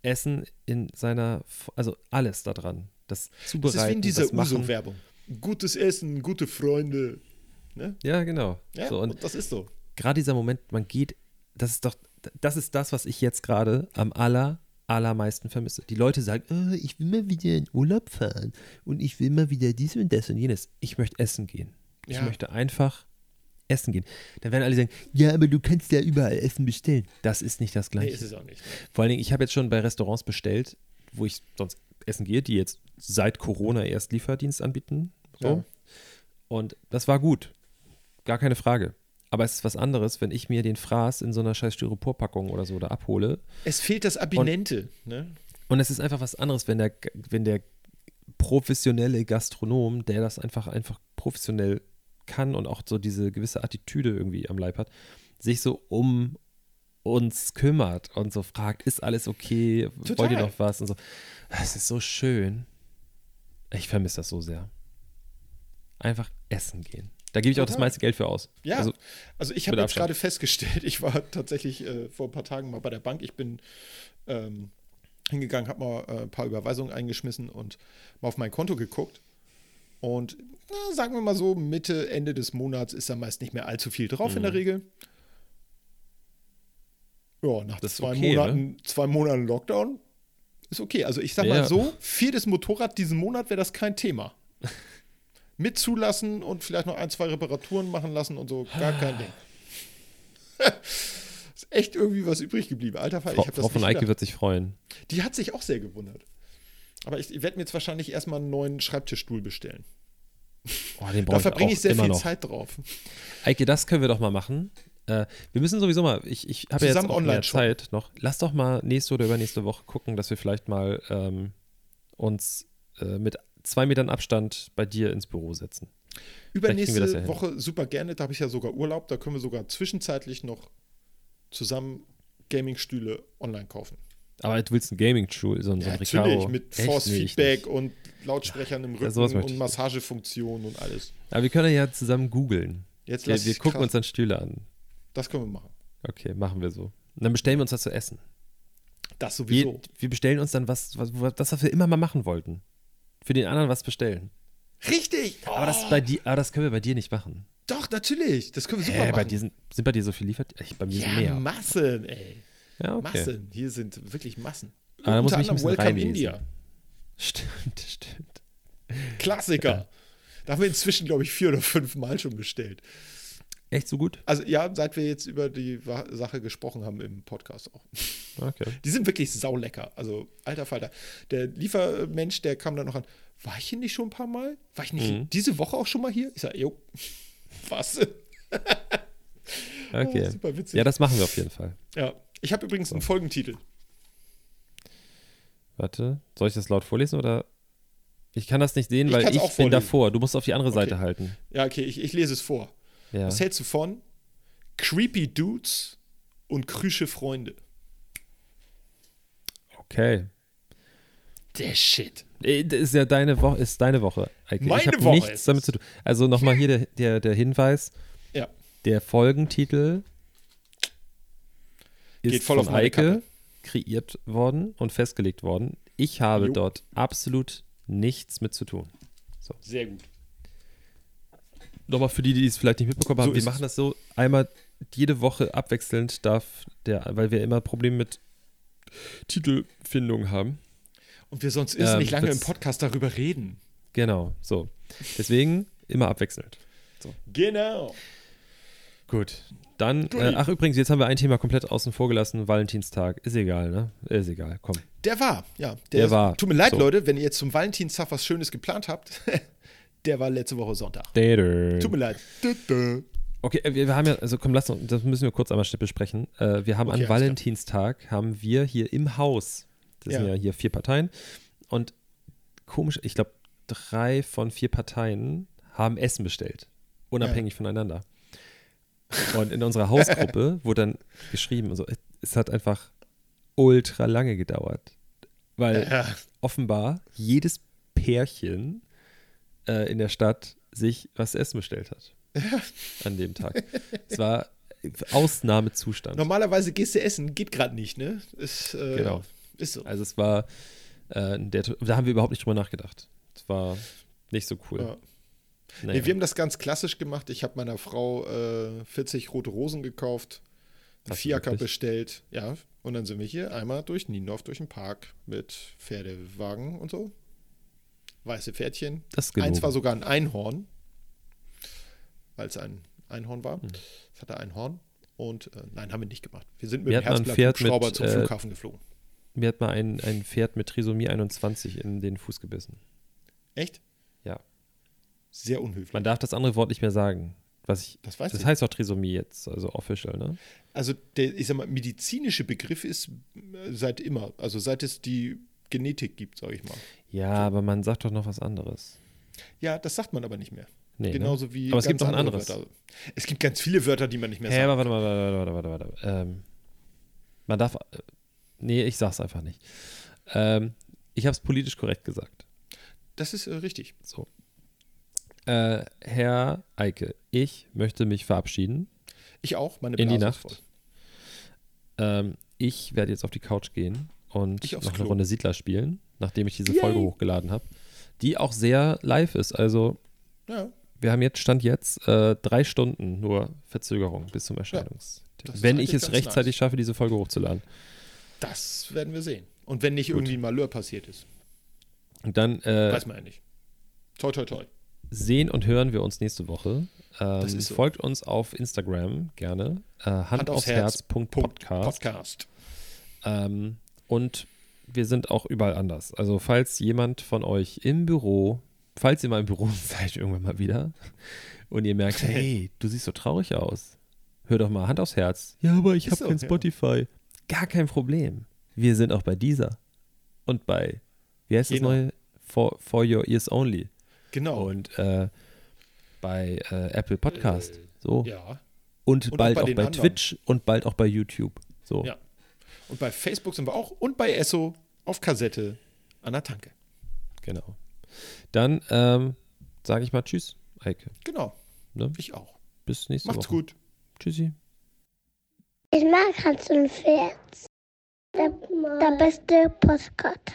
Speaker 3: Essen in seiner, also alles daran. Das Zubereiten, das ist wie in
Speaker 2: dieser Uso-Werbung. Gutes Essen, gute Freunde. Ne?
Speaker 3: Ja, genau.
Speaker 2: Ja, so, und, und das ist so.
Speaker 3: Gerade dieser Moment, man geht, das ist doch, das ist das, was ich jetzt gerade am aller, allermeisten vermisse. Die Leute sagen, oh, ich will mal wieder in Urlaub fahren und ich will mal wieder dies und das und jenes. Ich möchte essen gehen. Ich ja. möchte einfach essen gehen. Dann werden alle sagen, ja, aber du kannst ja überall Essen bestellen. Das ist nicht das Gleiche. Nee,
Speaker 2: ist es auch nicht. Ne?
Speaker 3: Vor allen Dingen, ich habe jetzt schon bei Restaurants bestellt, wo ich sonst essen gehe, die jetzt seit Corona erst Lieferdienst anbieten. So. Ja. Und das war gut. Gar keine Frage. Aber es ist was anderes, wenn ich mir den Fraß in so einer scheiß Styroporpackung oder so da abhole.
Speaker 2: Es fehlt das Abinente,
Speaker 3: und,
Speaker 2: ne?
Speaker 3: Und es ist einfach was anderes, wenn der, wenn der professionelle Gastronom, der das einfach, einfach professionell kann und auch so diese gewisse Attitüde irgendwie am Leib hat, sich so um uns kümmert und so fragt, ist alles okay, Total. wollt ihr noch was und so. Das ist so schön. Ich vermisse das so sehr. Einfach essen gehen. Da gebe ich auch das meiste Geld für aus.
Speaker 2: Ja, also, also ich habe jetzt gerade festgestellt, ich war tatsächlich äh, vor ein paar Tagen mal bei der Bank. Ich bin ähm, hingegangen, habe mal äh, ein paar Überweisungen eingeschmissen und mal auf mein Konto geguckt. Und na, sagen wir mal so, Mitte, Ende des Monats ist da meist nicht mehr allzu viel drauf mhm. in der mhm. Regel. Ja, nach zwei, okay, Monaten, ne? zwei Monaten Lockdown ist okay. Also ich sag ja. mal so, viertes Motorrad diesen Monat wäre das kein Thema. Mit zulassen und vielleicht noch ein, zwei Reparaturen machen lassen und so, gar kein Ding. ist echt irgendwie was übrig geblieben. Alter Fall,
Speaker 3: Frau, ich habe das Frau von Eike wird sich freuen.
Speaker 2: Die hat sich auch sehr gewundert. Aber ich, ich werde mir jetzt wahrscheinlich erstmal einen neuen Schreibtischstuhl bestellen.
Speaker 3: Oh, da
Speaker 2: verbringe ich, sehr viel noch. Zeit drauf.
Speaker 3: Eike, das können wir doch mal machen. Äh, wir müssen sowieso mal, ich, ich habe ja jetzt auch mehr Zeit noch. Lass doch mal nächste oder übernächste Woche gucken, dass wir vielleicht mal ähm, uns äh, mit zwei Metern Abstand bei dir ins Büro setzen.
Speaker 2: Übernächste ja Woche super gerne, da habe ich ja sogar Urlaub, da können wir sogar zwischenzeitlich noch zusammen Gaming-Stühle online kaufen.
Speaker 3: Aber du willst einen Gaming-Stuhl, so, so ein
Speaker 2: ja, Natürlich, mit Force-Feedback und Lautsprechern im
Speaker 3: Ja,
Speaker 2: Rücken
Speaker 3: möchte
Speaker 2: und. Massagefunktionen und alles.
Speaker 3: Aber wir können ja zusammen googeln.
Speaker 2: Jetzt
Speaker 3: Wir, wir gucken
Speaker 2: krass-
Speaker 3: uns dann Stühle an.
Speaker 2: Das können wir machen.
Speaker 3: Okay, machen wir so. Und dann bestellen wir uns was zu essen.
Speaker 2: Das
Speaker 3: Wir,
Speaker 2: sowieso.
Speaker 3: wir bestellen uns dann was, was, das, was wir immer mal machen wollten. Für den anderen was bestellen.
Speaker 2: Richtig!
Speaker 3: Aber, das bei dir, aber das können wir bei dir nicht machen.
Speaker 2: Doch, natürlich. Das können wir super
Speaker 3: Hä,
Speaker 2: machen.
Speaker 3: bei dir sind, sind bei dir so viel liefert? Ich, bei mir sind
Speaker 2: ja,
Speaker 3: mehr.
Speaker 2: Massen, ey.
Speaker 3: Ja, okay.
Speaker 2: Massen. Hier sind wirklich Massen.
Speaker 3: Ah, da muss ich
Speaker 2: Welcome. India.
Speaker 3: Stimmt, stimmt.
Speaker 2: Klassiker. Da haben wir inzwischen, glaube ich, vier oder fünf Mal schon bestellt.
Speaker 3: Echt so gut?
Speaker 2: Also ja, seit wir jetzt über die Sache gesprochen haben im Podcast auch.
Speaker 3: Okay.
Speaker 2: Die sind wirklich saulecker. Also, alter Falter. Der Liefermensch, der kam dann noch an. War ich hier nicht schon ein paar Mal? War ich nicht
Speaker 3: Mhm.
Speaker 2: diese Woche auch schon mal hier? Ich sage, jo, was?
Speaker 3: Okay.
Speaker 2: Oh, super witzig.
Speaker 3: Ja, das machen wir auf jeden Fall.
Speaker 2: Ja. Ich habe übrigens einen Folgentitel.
Speaker 3: Warte, soll ich das laut vorlesen oder? Ich kann das nicht sehen,
Speaker 2: Ich
Speaker 3: weil ich bin davor. Du musst auf die andere
Speaker 2: Okay.
Speaker 3: Seite halten.
Speaker 2: Ja, okay, ich, ich lese es vor.
Speaker 3: Ja.
Speaker 2: Was hältst du von Creepy Dudes und krüsche Freunde?
Speaker 3: Okay.
Speaker 2: Der Shit.
Speaker 3: Äh, Das ist ja deine Woche, ist deine Woche.
Speaker 2: Meine
Speaker 3: ich habe
Speaker 2: Woche
Speaker 3: nichts damit zu tun. Also nochmal hier der, der, der Hinweis:
Speaker 2: Ja.
Speaker 3: Der Folgentitel ist
Speaker 2: Geht voll
Speaker 3: von
Speaker 2: auf
Speaker 3: Eike
Speaker 2: Kappe.
Speaker 3: Kreiert worden und festgelegt worden. Ich habe
Speaker 2: Jo.
Speaker 3: dort absolut nichts mit zu tun.
Speaker 2: Sehr gut.
Speaker 3: Nochmal für die, die es vielleicht nicht mitbekommen haben,
Speaker 2: So
Speaker 3: wir machen das so, einmal jede Woche abwechselnd darf der, weil wir immer Probleme mit Titelfindung haben.
Speaker 2: Und wir sonst ist
Speaker 3: Ähm,
Speaker 2: nicht lange im Podcast darüber reden.
Speaker 3: Genau, so. Deswegen immer abwechselnd.
Speaker 2: Genau.
Speaker 3: Gut. Dann, äh, ach übrigens, jetzt haben wir ein Thema komplett außen vor gelassen, Valentinstag. Ist egal, ne? Ist egal, komm.
Speaker 2: Der war, ja.
Speaker 3: Der war.
Speaker 2: Tut mir leid,
Speaker 3: So.
Speaker 2: Leute, wenn ihr jetzt zum Valentinstag was Schönes geplant habt. der war letzte Woche Sonntag.
Speaker 3: Dädö.
Speaker 2: Tut mir leid. Dö, dö.
Speaker 3: Okay, äh, wir, haben ja, also komm, lass uns, das müssen wir kurz einmal schnell besprechen. Äh, wir haben
Speaker 2: Okay,
Speaker 3: an
Speaker 2: alles klar.
Speaker 3: Valentinstag, haben wir hier im Haus, das sind
Speaker 2: Ja.
Speaker 3: ja hier vier Parteien, und komisch, ich glaube, drei von vier Parteien haben Essen bestellt, unabhängig voneinander. Und in unserer Hausgruppe wurde dann geschrieben, also, es hat einfach ultra lange gedauert, weil
Speaker 2: Ja.
Speaker 3: offenbar jedes Pärchen äh, in der Stadt sich was zu essen bestellt hat. An dem Tag. Es war Ausnahmezustand.
Speaker 2: Normalerweise gehst du essen, geht gerade nicht, ne? Ist, äh,
Speaker 3: Genau.
Speaker 2: Ist so.
Speaker 3: Also es war, äh, der, da haben wir überhaupt nicht drüber nachgedacht. Es war nicht so cool.
Speaker 2: Ja.
Speaker 3: Naja.
Speaker 2: Nee, wir haben das ganz klassisch gemacht. Ich habe meiner Frau äh, 40 rote Rosen gekauft, einen Fiaker bestellt. Ja, und dann sind wir hier einmal durch Niendorf, durch den Park mit Pferdewagen und so. Weiße Pferdchen.
Speaker 3: das ist.
Speaker 2: Eins war sogar ein Einhorn, weil es ein Einhorn war.
Speaker 3: Hm.
Speaker 2: Es hatte ein Horn. Und äh, nein, haben wir nicht gemacht. Wir sind mit
Speaker 3: Wir
Speaker 2: dem Herzblatt-Hubschrauber zum
Speaker 3: äh,
Speaker 2: Flughafen geflogen.
Speaker 3: Mir hat mal ein, ein Pferd mit Trisomie 21 in den Fuß gebissen.
Speaker 2: Echt?
Speaker 3: Ja.
Speaker 2: Sehr unhöflich.
Speaker 3: Man darf das andere Wort nicht mehr sagen. Was ich,
Speaker 2: das weiß
Speaker 3: das
Speaker 2: ich.
Speaker 3: heißt auch Trisomie jetzt, also official, ne?
Speaker 2: Also der, ich sag mal, medizinische Begriff ist äh, seit immer, also seit es die Genetik gibt, sage ich mal.
Speaker 3: Ja, aber man sagt doch noch was anderes.
Speaker 2: Ja, das sagt man aber nicht mehr.
Speaker 3: Nee, ne?
Speaker 2: Genauso wie
Speaker 3: Aber es gibt noch ein
Speaker 2: andere
Speaker 3: anderes.
Speaker 2: Wörter. Es gibt ganz viele Wörter, die man nicht mehr
Speaker 3: Hä,
Speaker 2: sagt.
Speaker 3: aber warte mal, warte, warte, warte, warte. Ähm, man darf. Äh, nee, ich sag's einfach nicht. Ähm, ich habe es politisch korrekt gesagt.
Speaker 2: Das ist äh, richtig.
Speaker 3: So. Äh, Herr Eike, ich möchte mich verabschieden.
Speaker 2: Ich auch, meine
Speaker 3: In die
Speaker 2: Blase
Speaker 3: Nacht. Ähm, ich werde jetzt auf die Couch gehen und noch
Speaker 2: aufs
Speaker 3: eine
Speaker 2: Klo.
Speaker 3: Runde Siedler spielen, nachdem ich diese
Speaker 2: Yay.
Speaker 3: Folge hochgeladen habe. Die auch sehr live ist. Also,
Speaker 2: Ja,
Speaker 3: wir haben jetzt, Stand jetzt, äh, drei Stunden nur Verzögerung bis zum Erscheinungs.
Speaker 2: ist
Speaker 3: Wenn ich es rechtzeitig
Speaker 2: nice.
Speaker 3: schaffe, diese Folge hochzuladen.
Speaker 2: das werden wir sehen. Und wenn nicht
Speaker 3: Gut.
Speaker 2: irgendwie ein Malheur passiert ist,
Speaker 3: Und dann äh,
Speaker 2: weiß man ja nicht. Toi, toi, toi.
Speaker 3: Sehen und hören wir uns nächste Woche. Ähm,
Speaker 2: Das so.
Speaker 3: Folgt uns auf Instagram gerne. Äh, Hand, aufs Herz. Punkt
Speaker 2: Punkt
Speaker 3: Podcast.
Speaker 2: Podcast.
Speaker 3: Ähm, und wir sind auch überall anders. Also falls jemand von euch im Büro, falls ihr mal im Büro seid irgendwann mal wieder und ihr merkt, hey, du siehst so traurig aus, hör doch mal Hand aufs Herz. Ja, aber ich habe kein
Speaker 2: ja.
Speaker 3: Spotify. Gar kein Problem. Wir sind auch bei dieser und bei, wie heißt das
Speaker 2: Genau.
Speaker 3: neue? For, for Your Ears Only.
Speaker 2: Genau.
Speaker 3: Und äh, bei äh, Apple Podcast.
Speaker 2: Äh,
Speaker 3: so.
Speaker 2: ja.
Speaker 3: Und,
Speaker 2: Und auch
Speaker 3: bald
Speaker 2: bei
Speaker 3: auch bei. Twitch und bald auch bei YouTube. So.
Speaker 2: Ja. Und bei Facebook sind wir auch und bei Esso auf Kassette an der Tanke.
Speaker 3: Genau. Dann ähm, sage ich mal Tschüss, Eike.
Speaker 2: Genau.
Speaker 3: Ne?
Speaker 2: Ich auch.
Speaker 3: Bis nächste
Speaker 2: Macht's
Speaker 3: Woche.
Speaker 2: gut.
Speaker 3: Tschüssi.
Speaker 4: Ich mag Hans und Pferd. Der, der beste Postkarte.